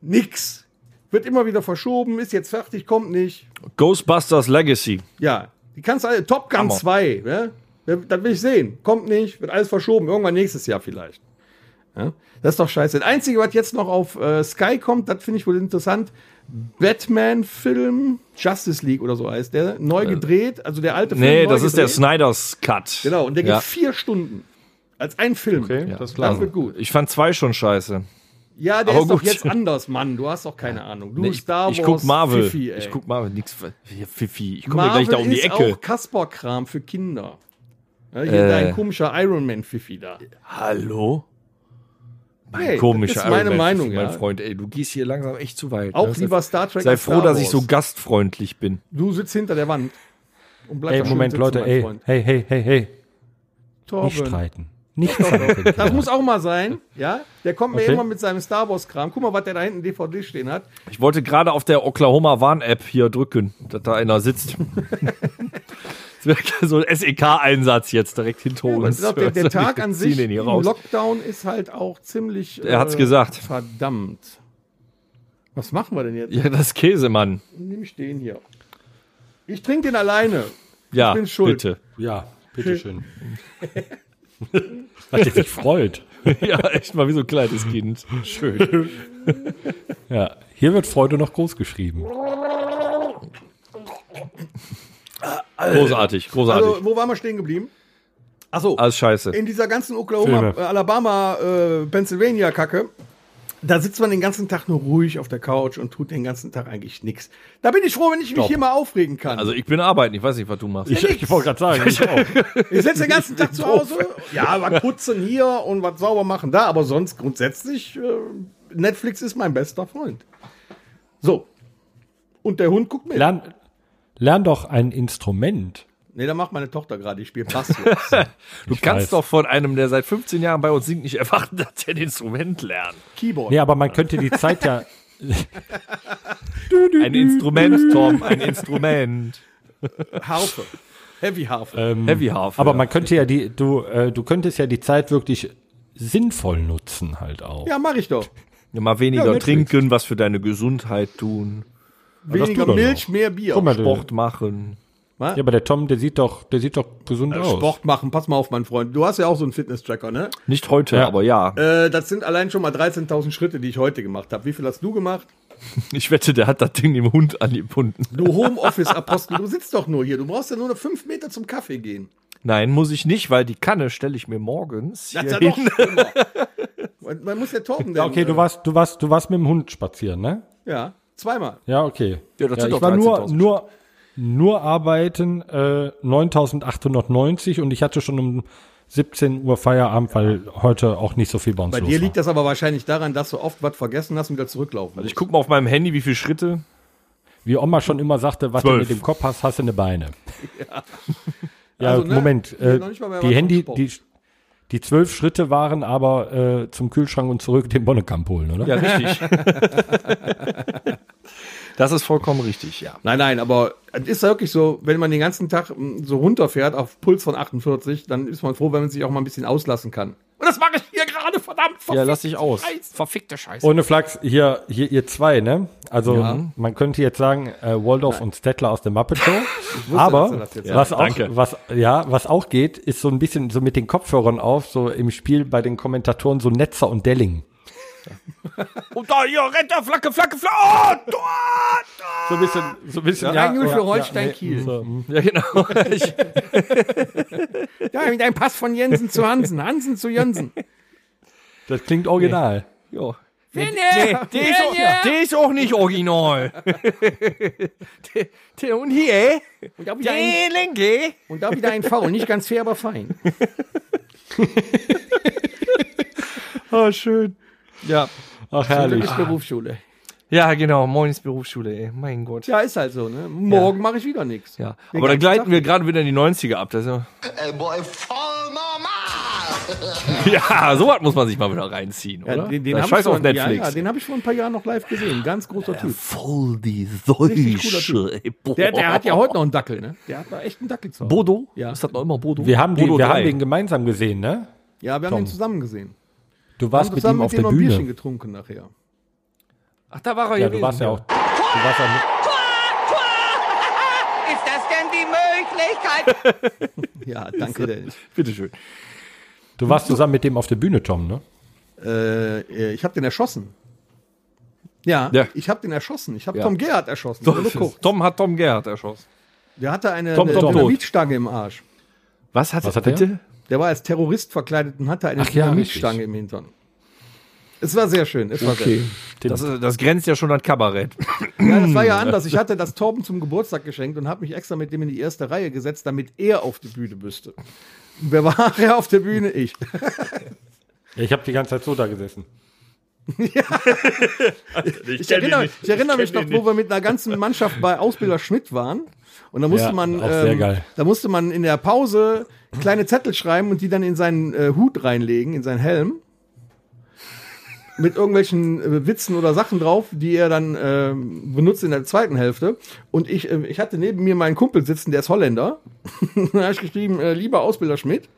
Nix. Wird immer wieder verschoben, ist jetzt fertig, kommt nicht. Ghostbusters Legacy. Ja, die kannst du alle, Top Gun Hammer. 2, ne? Das will ich sehen. Kommt nicht, wird alles verschoben. Irgendwann nächstes Jahr vielleicht. Ja? Das ist doch scheiße. Das Einzige, was jetzt noch auf äh, Sky kommt, das finde ich wohl interessant. Batman-Film, Justice League oder so heißt der, neu gedreht. Also der alte Film. Nee, neu das ist der. Snyder's Cut. Genau, und der geht Ja. vier Stunden. Als ein Film. Okay, das ist Das klar. wird gut. Ich fand zwei schon scheiße. Ja, der Aber ist doch jetzt [LAUGHS] anders, Mann. Du hast doch keine Ahnung. Du Nee, ich, Star Wars. ich guck Marvel. Fifi, ey. ich guck Marvel. Nix. Fifi. Ich komme Marvel gleich da um die ist Ecke. auch Kasper-Kram für Kinder. Ja, hier Äh. dein komischer Iron Man Fifi da. Hallo? Mein Nee, komischer das ist meine Iron Meinung, mein ja. Freund. Ey, du gehst hier langsam echt zu weit. Auch ne? lieber Star Trek Sei froh, Star dass ich so Wars. gastfreundlich bin. Du sitzt hinter der Wand. Und bleib Ey, Moment, Leute, ey, Freund. hey, hey, hey, hey. Nicht Torben. streiten. Nicht streiten. [LAUGHS] Das muss auch mal sein, ja? Der kommt mir Okay. immer mit seinem Star Wars-Kram. Guck mal, was der da hinten DVD stehen hat. Ich wollte gerade auf der Oklahoma Warn-App hier drücken, dass da einer sitzt. [LAUGHS] [LAUGHS] Das wäre so ein SEK-Einsatz jetzt direkt hinter uns. der, der, [LAUGHS] der Tag an Wir ziehen sich den hier im raus. Lockdown ist halt auch ziemlich. äh, Er hat's gesagt. Verdammt. Was machen wir denn jetzt? Ja, das Käsemann. Nimm ich den hier. Ich trinke den alleine. Ja, bin schuld. bitte. Ja, bitteschön. [LAUGHS] Hat der sich freut. Ja, echt mal wie so ein kleines Kind. Schön. Ja, hier wird Freude noch groß geschrieben. Großartig, großartig. Also, wo waren wir stehen geblieben? Achso, Alles scheiße. in dieser ganzen Oklahoma, Filme. äh, Alabama, äh, Pennsylvania-Kacke, da sitzt man den ganzen Tag nur ruhig auf der Couch und tut den ganzen Tag eigentlich nichts. Da bin ich froh, wenn ich mich hier mal aufregen kann. Also ich bin arbeiten, ich weiß nicht, was du machst. Ich, ich wollte gerade sagen, ich auch. [LAUGHS] ich sitze den ganzen Tag zu Hause, ja, was putzen hier und was sauber machen da, aber sonst grundsätzlich, äh, Netflix ist mein bester Freund. So. Und der Hund guckt mit. Lern, lern doch ein Instrument. Nee, da macht meine Tochter gerade, ich spiele [LAUGHS] Bass. Du Ich kannst weiß. doch von einem, der seit 15 Jahren bei uns singt, nicht erwarten, [LAUGHS] dass er ein Instrument lernt. Keyboard. Nee, aber man könnte die Zeit ja. [LAUGHS] Ein Instrument, Tom, ein Instrument. Harfe. Heavy Harfe. Ähm, Heavy Half. aber man könnte ja die, du, äh, du könntest ja die Zeit wirklich sinnvoll nutzen halt auch. ja, mach ich doch. ja, mal weniger Ja, trinken, was für deine Gesundheit tun, Weniger doch Milch, noch. mehr Bier. Guck mal, Sport machen. Was? Ja, aber der Tom, der sieht doch, der sieht doch gesund aus. Sport machen, pass mal auf, mein Freund. Du hast ja auch so einen Fitness-Tracker, ne? Nicht heute, Ja. aber ja. Äh, das sind allein schon mal 13.000 Schritte, die ich heute gemacht habe. Wie viel hast du gemacht? [LAUGHS] Ich wette, der hat das Ding dem Hund angebunden. Du Homeoffice-Apostel, du sitzt doch nur hier. Du brauchst ja nur noch fünf Meter zum Kaffee gehen. Nein, muss ich nicht, weil die Kanne stelle ich mir morgens Das hier ist ja noch schlimmer. Man, [LAUGHS] man muss ja Torben Ja, okay, du warst, du warst, du warst mit dem Hund spazieren, ne? Ja, zweimal. Ja, okay. Ja, das sind ich war nur, 13.000 nur, nur arbeiten äh, 9.890 und ich hatte schon um 17 Uhr Feierabend, weil heute auch nicht so viel bei uns Bei los dir war. liegt das aber wahrscheinlich daran, dass du oft was vergessen hast und wieder zurücklaufen. Ich gucke mal auf meinem Handy, wie viele Schritte. Wie Oma schon immer sagte, was du Zwölf. mit dem Kopf hast, hast du eine Beine. [LAUGHS] Ja, Also, ne, Moment. Äh, sind noch nicht mal bei die Handy, die, die zwölf Schritte waren aber äh, zum Kühlschrank und zurück den Bonnekamp holen, oder? Ja, richtig. [LAUGHS] das ist vollkommen richtig, ja. Nein, nein, aber es ist wirklich so, wenn man den ganzen Tag mm, so runterfährt auf Puls von 48, dann ist man froh, wenn man sich auch mal ein bisschen auslassen kann. Und das mache ich hier gerade, verdammt. Ja, lass dich aus. Scheiße. Verfickte Scheiße. Ohne Flachs, hier, hier ihr zwei, ne? Also Ja. man könnte jetzt sagen, äh, Waldorf und Stettler aus der Muppet Show. [LAUGHS] aber was auch, Danke. was, ja, was auch geht, ist so ein bisschen so mit den Kopfhörern auf, so im Spiel bei den Kommentatoren so Netzer und Delling. Und da hier, rennt der Flacke, Flacke, Flacke. Oh, Tor, So ein bisschen, so ein bisschen. Ja, Null für ja, Holstein nee, Kiel. so, mm. Ja, genau. [LAUGHS] Ja, mit einem Pass von Jensen zu Hansen, Hansen zu Jensen. Das klingt original. ja. Nee, Nee, der ist, auch, der ist auch nicht original. der, [LAUGHS] der und hier, Und da wieder ein, der linke. und da wieder ein Foul, nicht ganz fair, aber fein. Oh, [LAUGHS] schön. Ja. Ach, herrlich. ist Berufsschule. Ja, genau. Morgens Berufsschule, ey. Mein Gott. Ja, ist halt so, ne? Morgen mache ich wieder nichts. Ja, Den aber da gleiten Tag wir gerade wieder in die 90er ab. Das ist ja, Ey, boy, voll normal. [LAUGHS] ja, sowas muss man sich mal wieder reinziehen, Ja, oder? den den habe scheiß auf Netflix. Ja, ja, den hab ich vor ein paar Jahren noch live gesehen. Ganz großer Typ. Voll die Deutsche. ey. Der, der hat ja heute noch einen Dackel, ne? Der hat da echt einen Dackel zu. Bodo? Ja. Ist das noch immer Bodo? Wir haben, die, Bodo wir 3. haben den gemeinsam gesehen, ne? Ja, wir haben Tom. den zusammen gesehen. Du warst mit ihm auf dem der noch ein Bierchen Bühne. getrunken nachher. Ach, da war er Ja, du warst ja auch. Du warst ja Ist das denn die Möglichkeit? [LAUGHS] Ja, danke, Dennis. Bitteschön. Du warst zusammen mit dem auf der Bühne, Tom, ne? Äh, ich habe den erschossen. Ja, Ja. ich habe den erschossen. Ich habe Ja. Tom Gerhardt erschossen. Tom hat Tom Gerhardt erschossen. Der hatte eine, Tom, eine Tom, Dynamitstange im Arsch. Was hat, Was hat er? bitte? Der war als Terrorist verkleidet und hatte eine Ach ja, Dynamitstange im Hintern. Es war sehr schön. Es war sehr schön. Das, ist- das grenzt ja schon an Kabarett. Ja, das war ja anders. Ich hatte das Torben zum Geburtstag geschenkt und habe mich extra mit dem in die erste Reihe gesetzt, damit er auf die Bühne müsste. Wer war nachher auf der Bühne? Ich. Ich habe die ganze Zeit so da gesessen. [LAUGHS] Ich erinnere, ich erinnere mich noch, wo wir mit einer ganzen Mannschaft bei Ausbilder Schmidt waren. Und da musste Ja, man, ähm, da musste man in der Pause kleine Zettel schreiben und die dann in seinen äh, Hut reinlegen, in seinen Helm. Mit irgendwelchen äh, Witzen oder Sachen drauf, die er dann ähm, benutzt in der zweiten Hälfte. Und ich, äh, ich hatte neben mir meinen Kumpel sitzen, der ist Holländer. [LAUGHS] da habe ich geschrieben, äh, lieber Ausbilder Schmidt,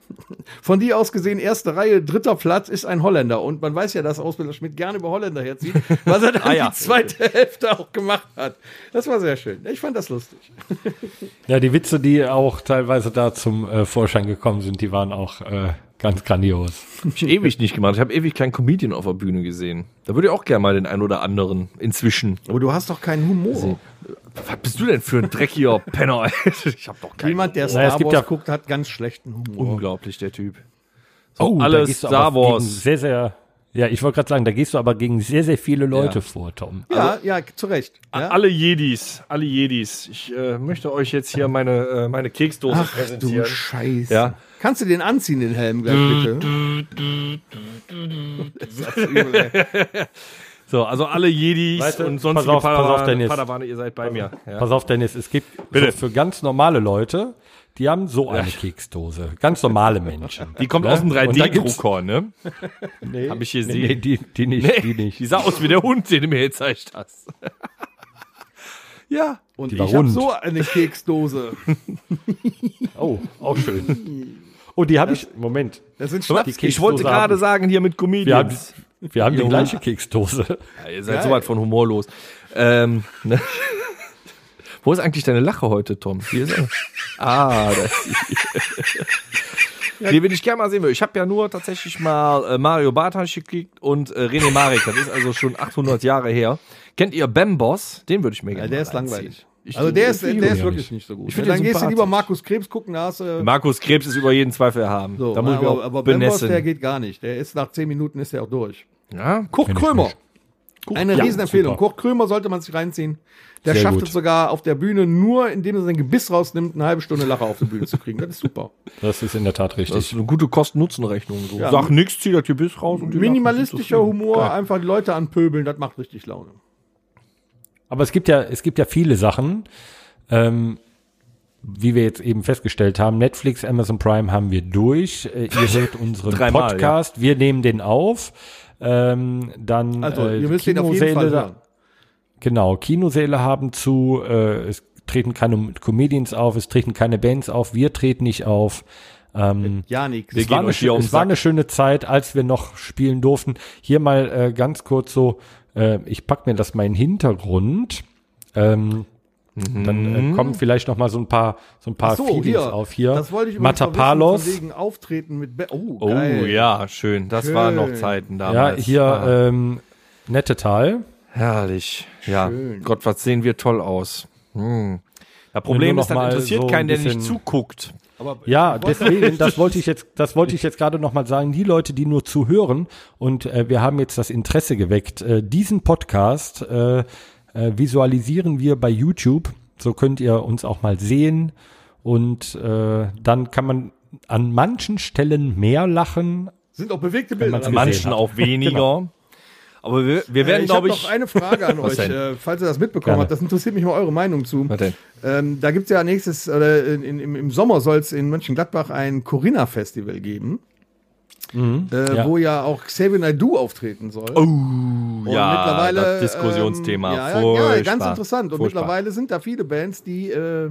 von dir aus gesehen, erste Reihe, dritter Platz ist ein Holländer. Und man weiß ja, dass Ausbilder Schmidt gerne über Holländer herzieht, was er dann [LAUGHS] Ah, ja. die zweite Hälfte auch gemacht hat. Das war sehr schön. Ich fand das lustig. Ja, die Witze, die auch teilweise da zum äh, Vorschein gekommen sind, die waren auch äh, ganz grandios. Hab ich ewig nicht gemacht. Ich habe ewig keinen Comedian auf der Bühne gesehen. Da würde ich auch gerne mal den einen oder anderen inzwischen. Aber du hast doch keinen Humor. Was bist du denn für ein dreckiger [LAUGHS] Penner? Alter? Ich habe doch keinen. Jemand, der Naja, es Star gibt Wars ja- guckt, hat ganz schlechten Humor. Unglaublich, der Typ. Oh, da alles Star Wars. Sehr, sehr, ja, ich wollte gerade sagen, da gehst du aber gegen sehr, sehr viele Leute vor, Tom. Ja, ja, zu Recht. Ja? Alle Jedis, alle Jedis. Ich äh, möchte euch jetzt hier meine, äh, meine Keksdose Ach du präsentieren. Scheiße. Ja. Kannst du den anziehen, den Helm gleich bitte? Das ist übel, ey. So, also alle Jedis Weißt du, und pass sonstige auf, pass auf, Padawane, Dennis. Padawane, ihr seid bei mir. Ja. Pass auf, Dennis, es gibt Bitte. so für ganz normale Leute, die haben so eine Keksdose. Ganz normale Menschen. Die kommt Ne? aus dem Und da gibt's- 3D-Drucker, ne? Nee, Hab ich hier nee, gesehen. nee, die, die nicht, die nicht. Die sah aus wie der Hund, den du mir gezeigt hast. ja. Und Die ich habe so eine Keksdose. [LAUGHS] Oh, auch schön. Oh, die habe ich, Moment. Das sind Die Schnaps. Keksdose Ich wollte gerade sagen, hier mit Wir haben, Comedians. wir haben die gleiche Keksdose. Ja, ihr seid so weit von humorlos. Ähm, ne? Wo ist eigentlich deine Lache heute, Tom? Hier ist er. Ah, da ist sie. [LAUGHS] Den will ich gerne mal sehen. Ich habe ja nur tatsächlich mal äh, Mario ich gekriegt und äh, René Marek. Das ist also schon 800 Jahre her. Kennt ihr Bambos? Den würde ich mir Ja, gerne der mal ist reinziehen. langweilig. Ich- also der ist, ich der ist wirklich nicht so gut. Ich Ja, finde dann gehst du lieber. Markus Krebs gucken, da hast du. Markus Krebs ist über jeden Zweifel erhaben. So, da muss ich aber, auch aber Bambos, benessen. der geht gar nicht. Der ist nach 10 Minuten ist der auch durch. ja? Kurt ich Krömer. Eine Ja, Riesenempfehlung. super. Kurt Krömer sollte man sich reinziehen. Der Sehr schafft gut. es sogar auf der Bühne nur, indem er sein Gebiss rausnimmt, eine halbe Stunde Lacher auf die Bühne zu kriegen. Das ist super. Das ist in der Tat Das richtig. ist eine gute Kosten-Nutzen-Rechnung. So. Ja. Sag nix, zieh das Gebiss raus. Und die Minimalistischer lachen, Humor, zufrieden. einfach die Leute anpöbeln, das macht richtig Laune. Aber es gibt ja, es gibt ja viele Sachen, ähm, wie wir jetzt eben festgestellt haben. Netflix, Amazon Prime haben wir durch. Äh, ihr [LAUGHS] hört unseren Dreimal, Podcast. Wir nehmen den auf. Ähm, dann Also, äh, ihr müsst den auf jeden Fall Kinosäle- hören. Genau, Kinosäle haben zu, äh, es treten keine Comedians auf, es treten keine Bands auf, wir treten nicht auf. Ähm, Ja, nix. Wir es war, eine, um es war eine schöne Zeit, als wir noch spielen durften. Hier mal äh, ganz kurz so, äh, ich pack mir das mal in den Hintergrund. Ähm, Dann äh, kommen vielleicht noch mal so ein paar so ein paar Ach so, Feelings hier. auf hier. Das wollte ich wissen, Matapalos. wegen Auftreten mit Be Oh, Oh geil. ja, schön. Das Schön. waren noch Zeiten Ja, damals. hier Ah, ähm, nette Tal. Herrlich. Ja, Schön. Gott, was sehen wir toll aus. Hm. Das Problem ist, dann interessiert so ein keinen, der nicht zuguckt. Aber Ja, deswegen, das wollte ich jetzt, das wollte ich jetzt gerade noch mal sagen. Die Leute, die nur zuhören und äh, wir haben jetzt das Interesse geweckt. Äh, diesen Podcast äh, äh, visualisieren wir bei YouTube. So könnt ihr uns auch mal sehen und äh, dann kann man an manchen Stellen mehr lachen. Sind auch bewegte Bilder. gesehen Manchen hat. auch [LAUGHS] weniger. Genau. Aber wir, wir werden, Äh, ich habe glaube noch ich. eine Frage an [LAUGHS] euch, denn? äh, falls ihr das mitbekommen Gerne. habt. Das interessiert mich mal eure Meinung zu. Ähm, da gibt es ja nächstes, oder in, in, im, im Sommer soll es in Mönchengladbach ein Corinna-Festival geben. Äh, Mhm. ja. Wo ja auch Xavier Naidoo auftreten soll. Oh, Und ja, mittlerweile, das Diskussionsthema. Ähm, ja, ja, ja, ganz interessant. Und Furchtbar. mittlerweile sind da viele Bands, die äh,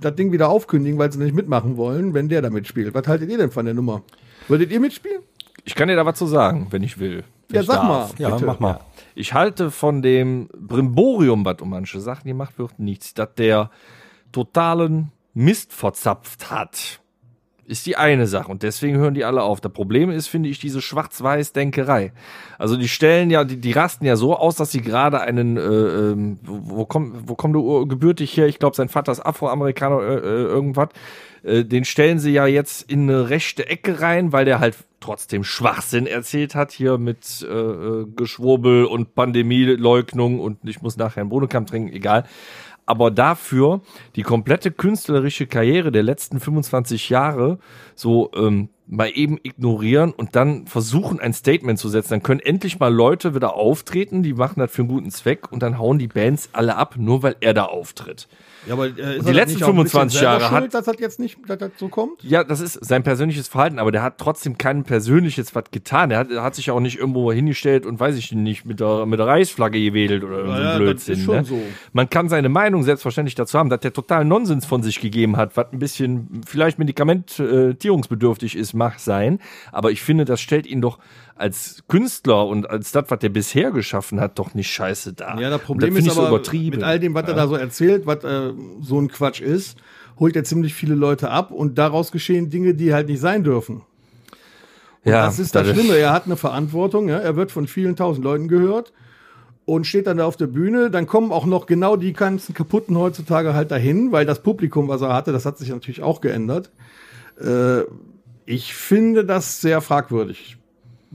das Ding wieder aufkündigen, weil sie nicht mitmachen wollen, wenn der da mitspielt. Was haltet ihr denn von der Nummer? Würdet ihr mitspielen? Ich kann dir da was zu sagen, wenn ich will. Ja, ich sag darf. mal. Ja, Bitte. mach mal. Ich halte von dem Brimborium, was um manche Sachen gemacht wird, nichts. Dass der totalen Mist verzapft hat, ist die eine Sache. Und deswegen hören die alle auf. Das Problem ist, finde ich, diese Schwarz-Weiß-Denkerei. Also die stellen ja, die, die rasten ja so aus, dass sie gerade einen, äh, ähm, wo, wo kommt, wo kommt der Ur- gebürtig her? Ich glaube, sein Vater ist Afroamerikaner, äh, äh, irgendwas. Äh, den stellen sie ja jetzt in eine rechte Ecke rein, weil der halt trotzdem Schwachsinn erzählt hat, hier mit äh, äh, Geschwurbel und Pandemieleugnung und ich muss nachher einen Bodenkampf trinken, egal. Aber dafür die komplette künstlerische Karriere der letzten 25 Jahre so ähm, mal eben ignorieren und dann versuchen, ein Statement zu setzen. Dann können endlich mal Leute wieder auftreten, die machen das für einen guten Zweck und dann hauen die Bands alle ab, nur weil er da auftritt. Ja, aber äh, die letzten 25 Jahre hat- dass das jetzt nicht, dass das so kommt? Ja, das ist sein persönliches Verhalten, aber der hat trotzdem kein persönliches was getan. Er hat, er hat sich auch nicht irgendwo hingestellt und weiß ich nicht, mit der, mit der Reichsflagge gewedelt oder irgendein Ja, ja, Blödsinn. das ist schon ne? so. Man kann seine Meinung selbstverständlich dazu haben, dass der total Nonsens von sich gegeben hat, was ein bisschen vielleicht medikamentierungsbedürftig ist, mag sein. Aber ich finde, das stellt ihn doch als Künstler und als das, was der bisher geschaffen hat, doch nicht scheiße dar. Ja, das Und Problem find ist ich so aber, übertrieben. mit all dem, was er da so erzählt, was äh, so ein Quatsch ist, holt er ziemlich viele Leute ab und daraus geschehen Dinge, die halt nicht sein dürfen. ja, das ist das Schlimme. Er hat eine Verantwortung. Ja? Er wird von vielen tausend Leuten gehört und steht dann da auf der Bühne. Dann kommen auch noch genau die ganzen Kaputten heutzutage halt dahin, weil das Publikum, was er hatte, das hat sich natürlich auch geändert. Äh, ich finde das sehr fragwürdig,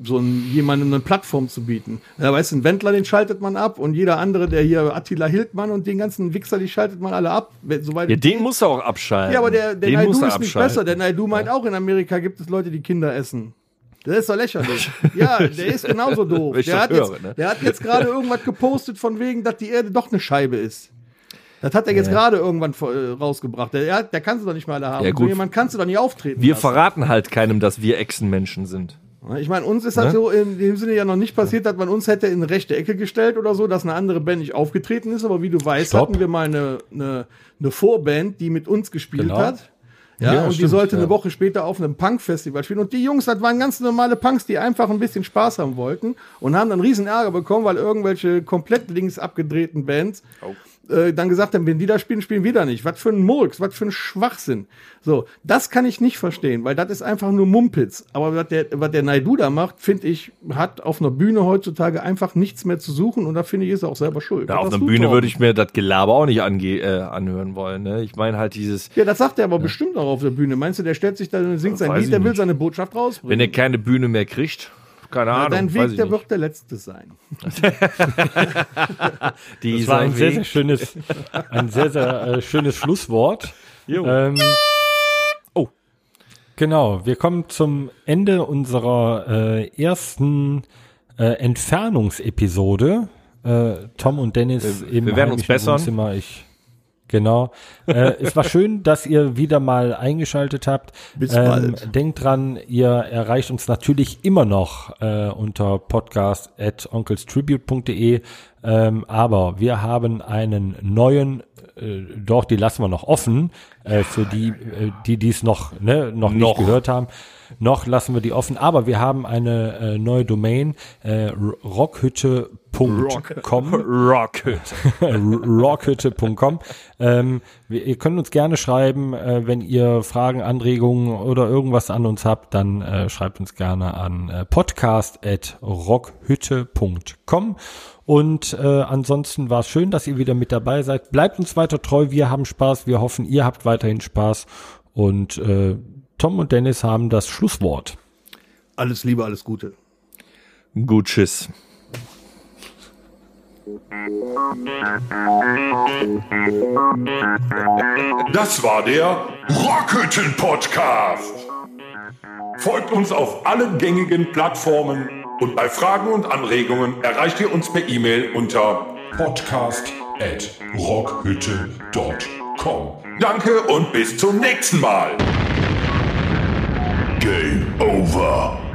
so ein, jemandem eine Plattform zu bieten. Ja, weißt du, ein Wendler, den schaltet man ab und jeder andere, der hier Attila Hildmann und den ganzen Wichser, die schaltet man alle ab. Soweit Ja, den muss er auch abschalten. ja, aber der, der den Naidu muss ist er nicht abschalten. besser. Der Naidu meint auch, in Amerika gibt es Leute, die Kinder essen. Das ist doch lächerlich. [LAUGHS] ja, der ist genauso doof. Der hat, höre, jetzt, ne? der hat jetzt gerade irgendwas gepostet von wegen, dass die Erde doch eine Scheibe ist. Das hat er jetzt gerade irgendwann äh, rausgebracht. Der, der, der kannst du doch nicht mal alle haben. Ja, gut. So jemand kannst du doch nicht auftreten. Wir lassen. verraten halt keinem, dass wir Echsenmenschen sind. Ich meine, uns ist das Ne? so in dem Sinne ja noch nicht passiert, dass man uns hätte in eine rechte Ecke gestellt oder so, dass eine andere Band nicht aufgetreten ist. Aber wie du weißt, Stopp. hatten wir mal eine, eine, eine Vorband, die mit uns gespielt Genau. hat. Ja, Ja, und die stimmt, sollte ja. eine Woche später auf einem Punk-Festival spielen. Und die Jungs, das waren ganz normale Punks, die einfach ein bisschen Spaß haben wollten und haben dann riesen Ärger bekommen, weil irgendwelche komplett links abgedrehten Bands äh, dann gesagt haben, wenn die da spielen, spielen wir da nicht. Was für ein Murks, was für ein Schwachsinn. So, das kann ich nicht verstehen, weil das ist einfach nur Mumpitz. Aber was der, was der Naidu da macht, finde ich, hat auf einer Bühne heutzutage einfach nichts mehr zu suchen und da finde ich, ist er auch selber schuld. Ja, auf einer Bühne würde ich mir das Gelaber auch nicht ange äh, anhören wollen. Ne? Ich meine halt dieses, Ja, das sagt er aber bestimmt auch auf der Bühne. Meinst du, der stellt sich da und singt sein Lied, der will nicht. seine Botschaft rausbringen? wenn er keine Bühne mehr kriegt, keine Ahnung. dein weiß Weg, ich der nicht. wird der letzte sein. [LAUGHS] Das war ein sehr, sehr schönes, ein sehr, sehr äh, schönes Schlusswort. Ähm, oh. Genau, wir kommen zum Ende unserer äh, ersten äh, Entfernungsepisode. Äh, Tom und Dennis im wir werden uns bessern. Wohnzimmer. Ich, genau. äh, es war schön, dass ihr wieder mal eingeschaltet habt. Bis ähm, bald. Denkt dran, ihr erreicht uns natürlich immer noch äh, unter podcast at onkelstribute.de. Ähm, aber wir haben einen neuen, äh, doch, die lassen wir noch offen, äh, für die, äh, die dies noch, ne, noch nicht Noch. gehört haben. Noch lassen wir die offen, aber wir haben eine äh, neue Domain, äh, rockhütte.com. Rocket. [LAUGHS] rockhütte.com. [LAUGHS] Ähm, wir, ihr könnt uns gerne schreiben, äh, wenn ihr Fragen, Anregungen oder irgendwas an uns habt, dann äh, schreibt uns gerne an äh, podcast.rockhütte.com. Und äh, ansonsten war es schön, dass ihr wieder mit dabei seid. Bleibt uns weiter treu, wir haben Spaß, wir hoffen, ihr habt weiterhin Spaß. Und äh, Tom und Dennis haben das Schlusswort. Alles Liebe, alles Gute. Gut, tschüss. Das war der Rockhütten Podcast. Folgt uns auf allen gängigen Plattformen und bei Fragen und Anregungen erreicht ihr uns per E-Mail unter podcast@rockhütte.com. Danke und bis zum nächsten Mal. Game over.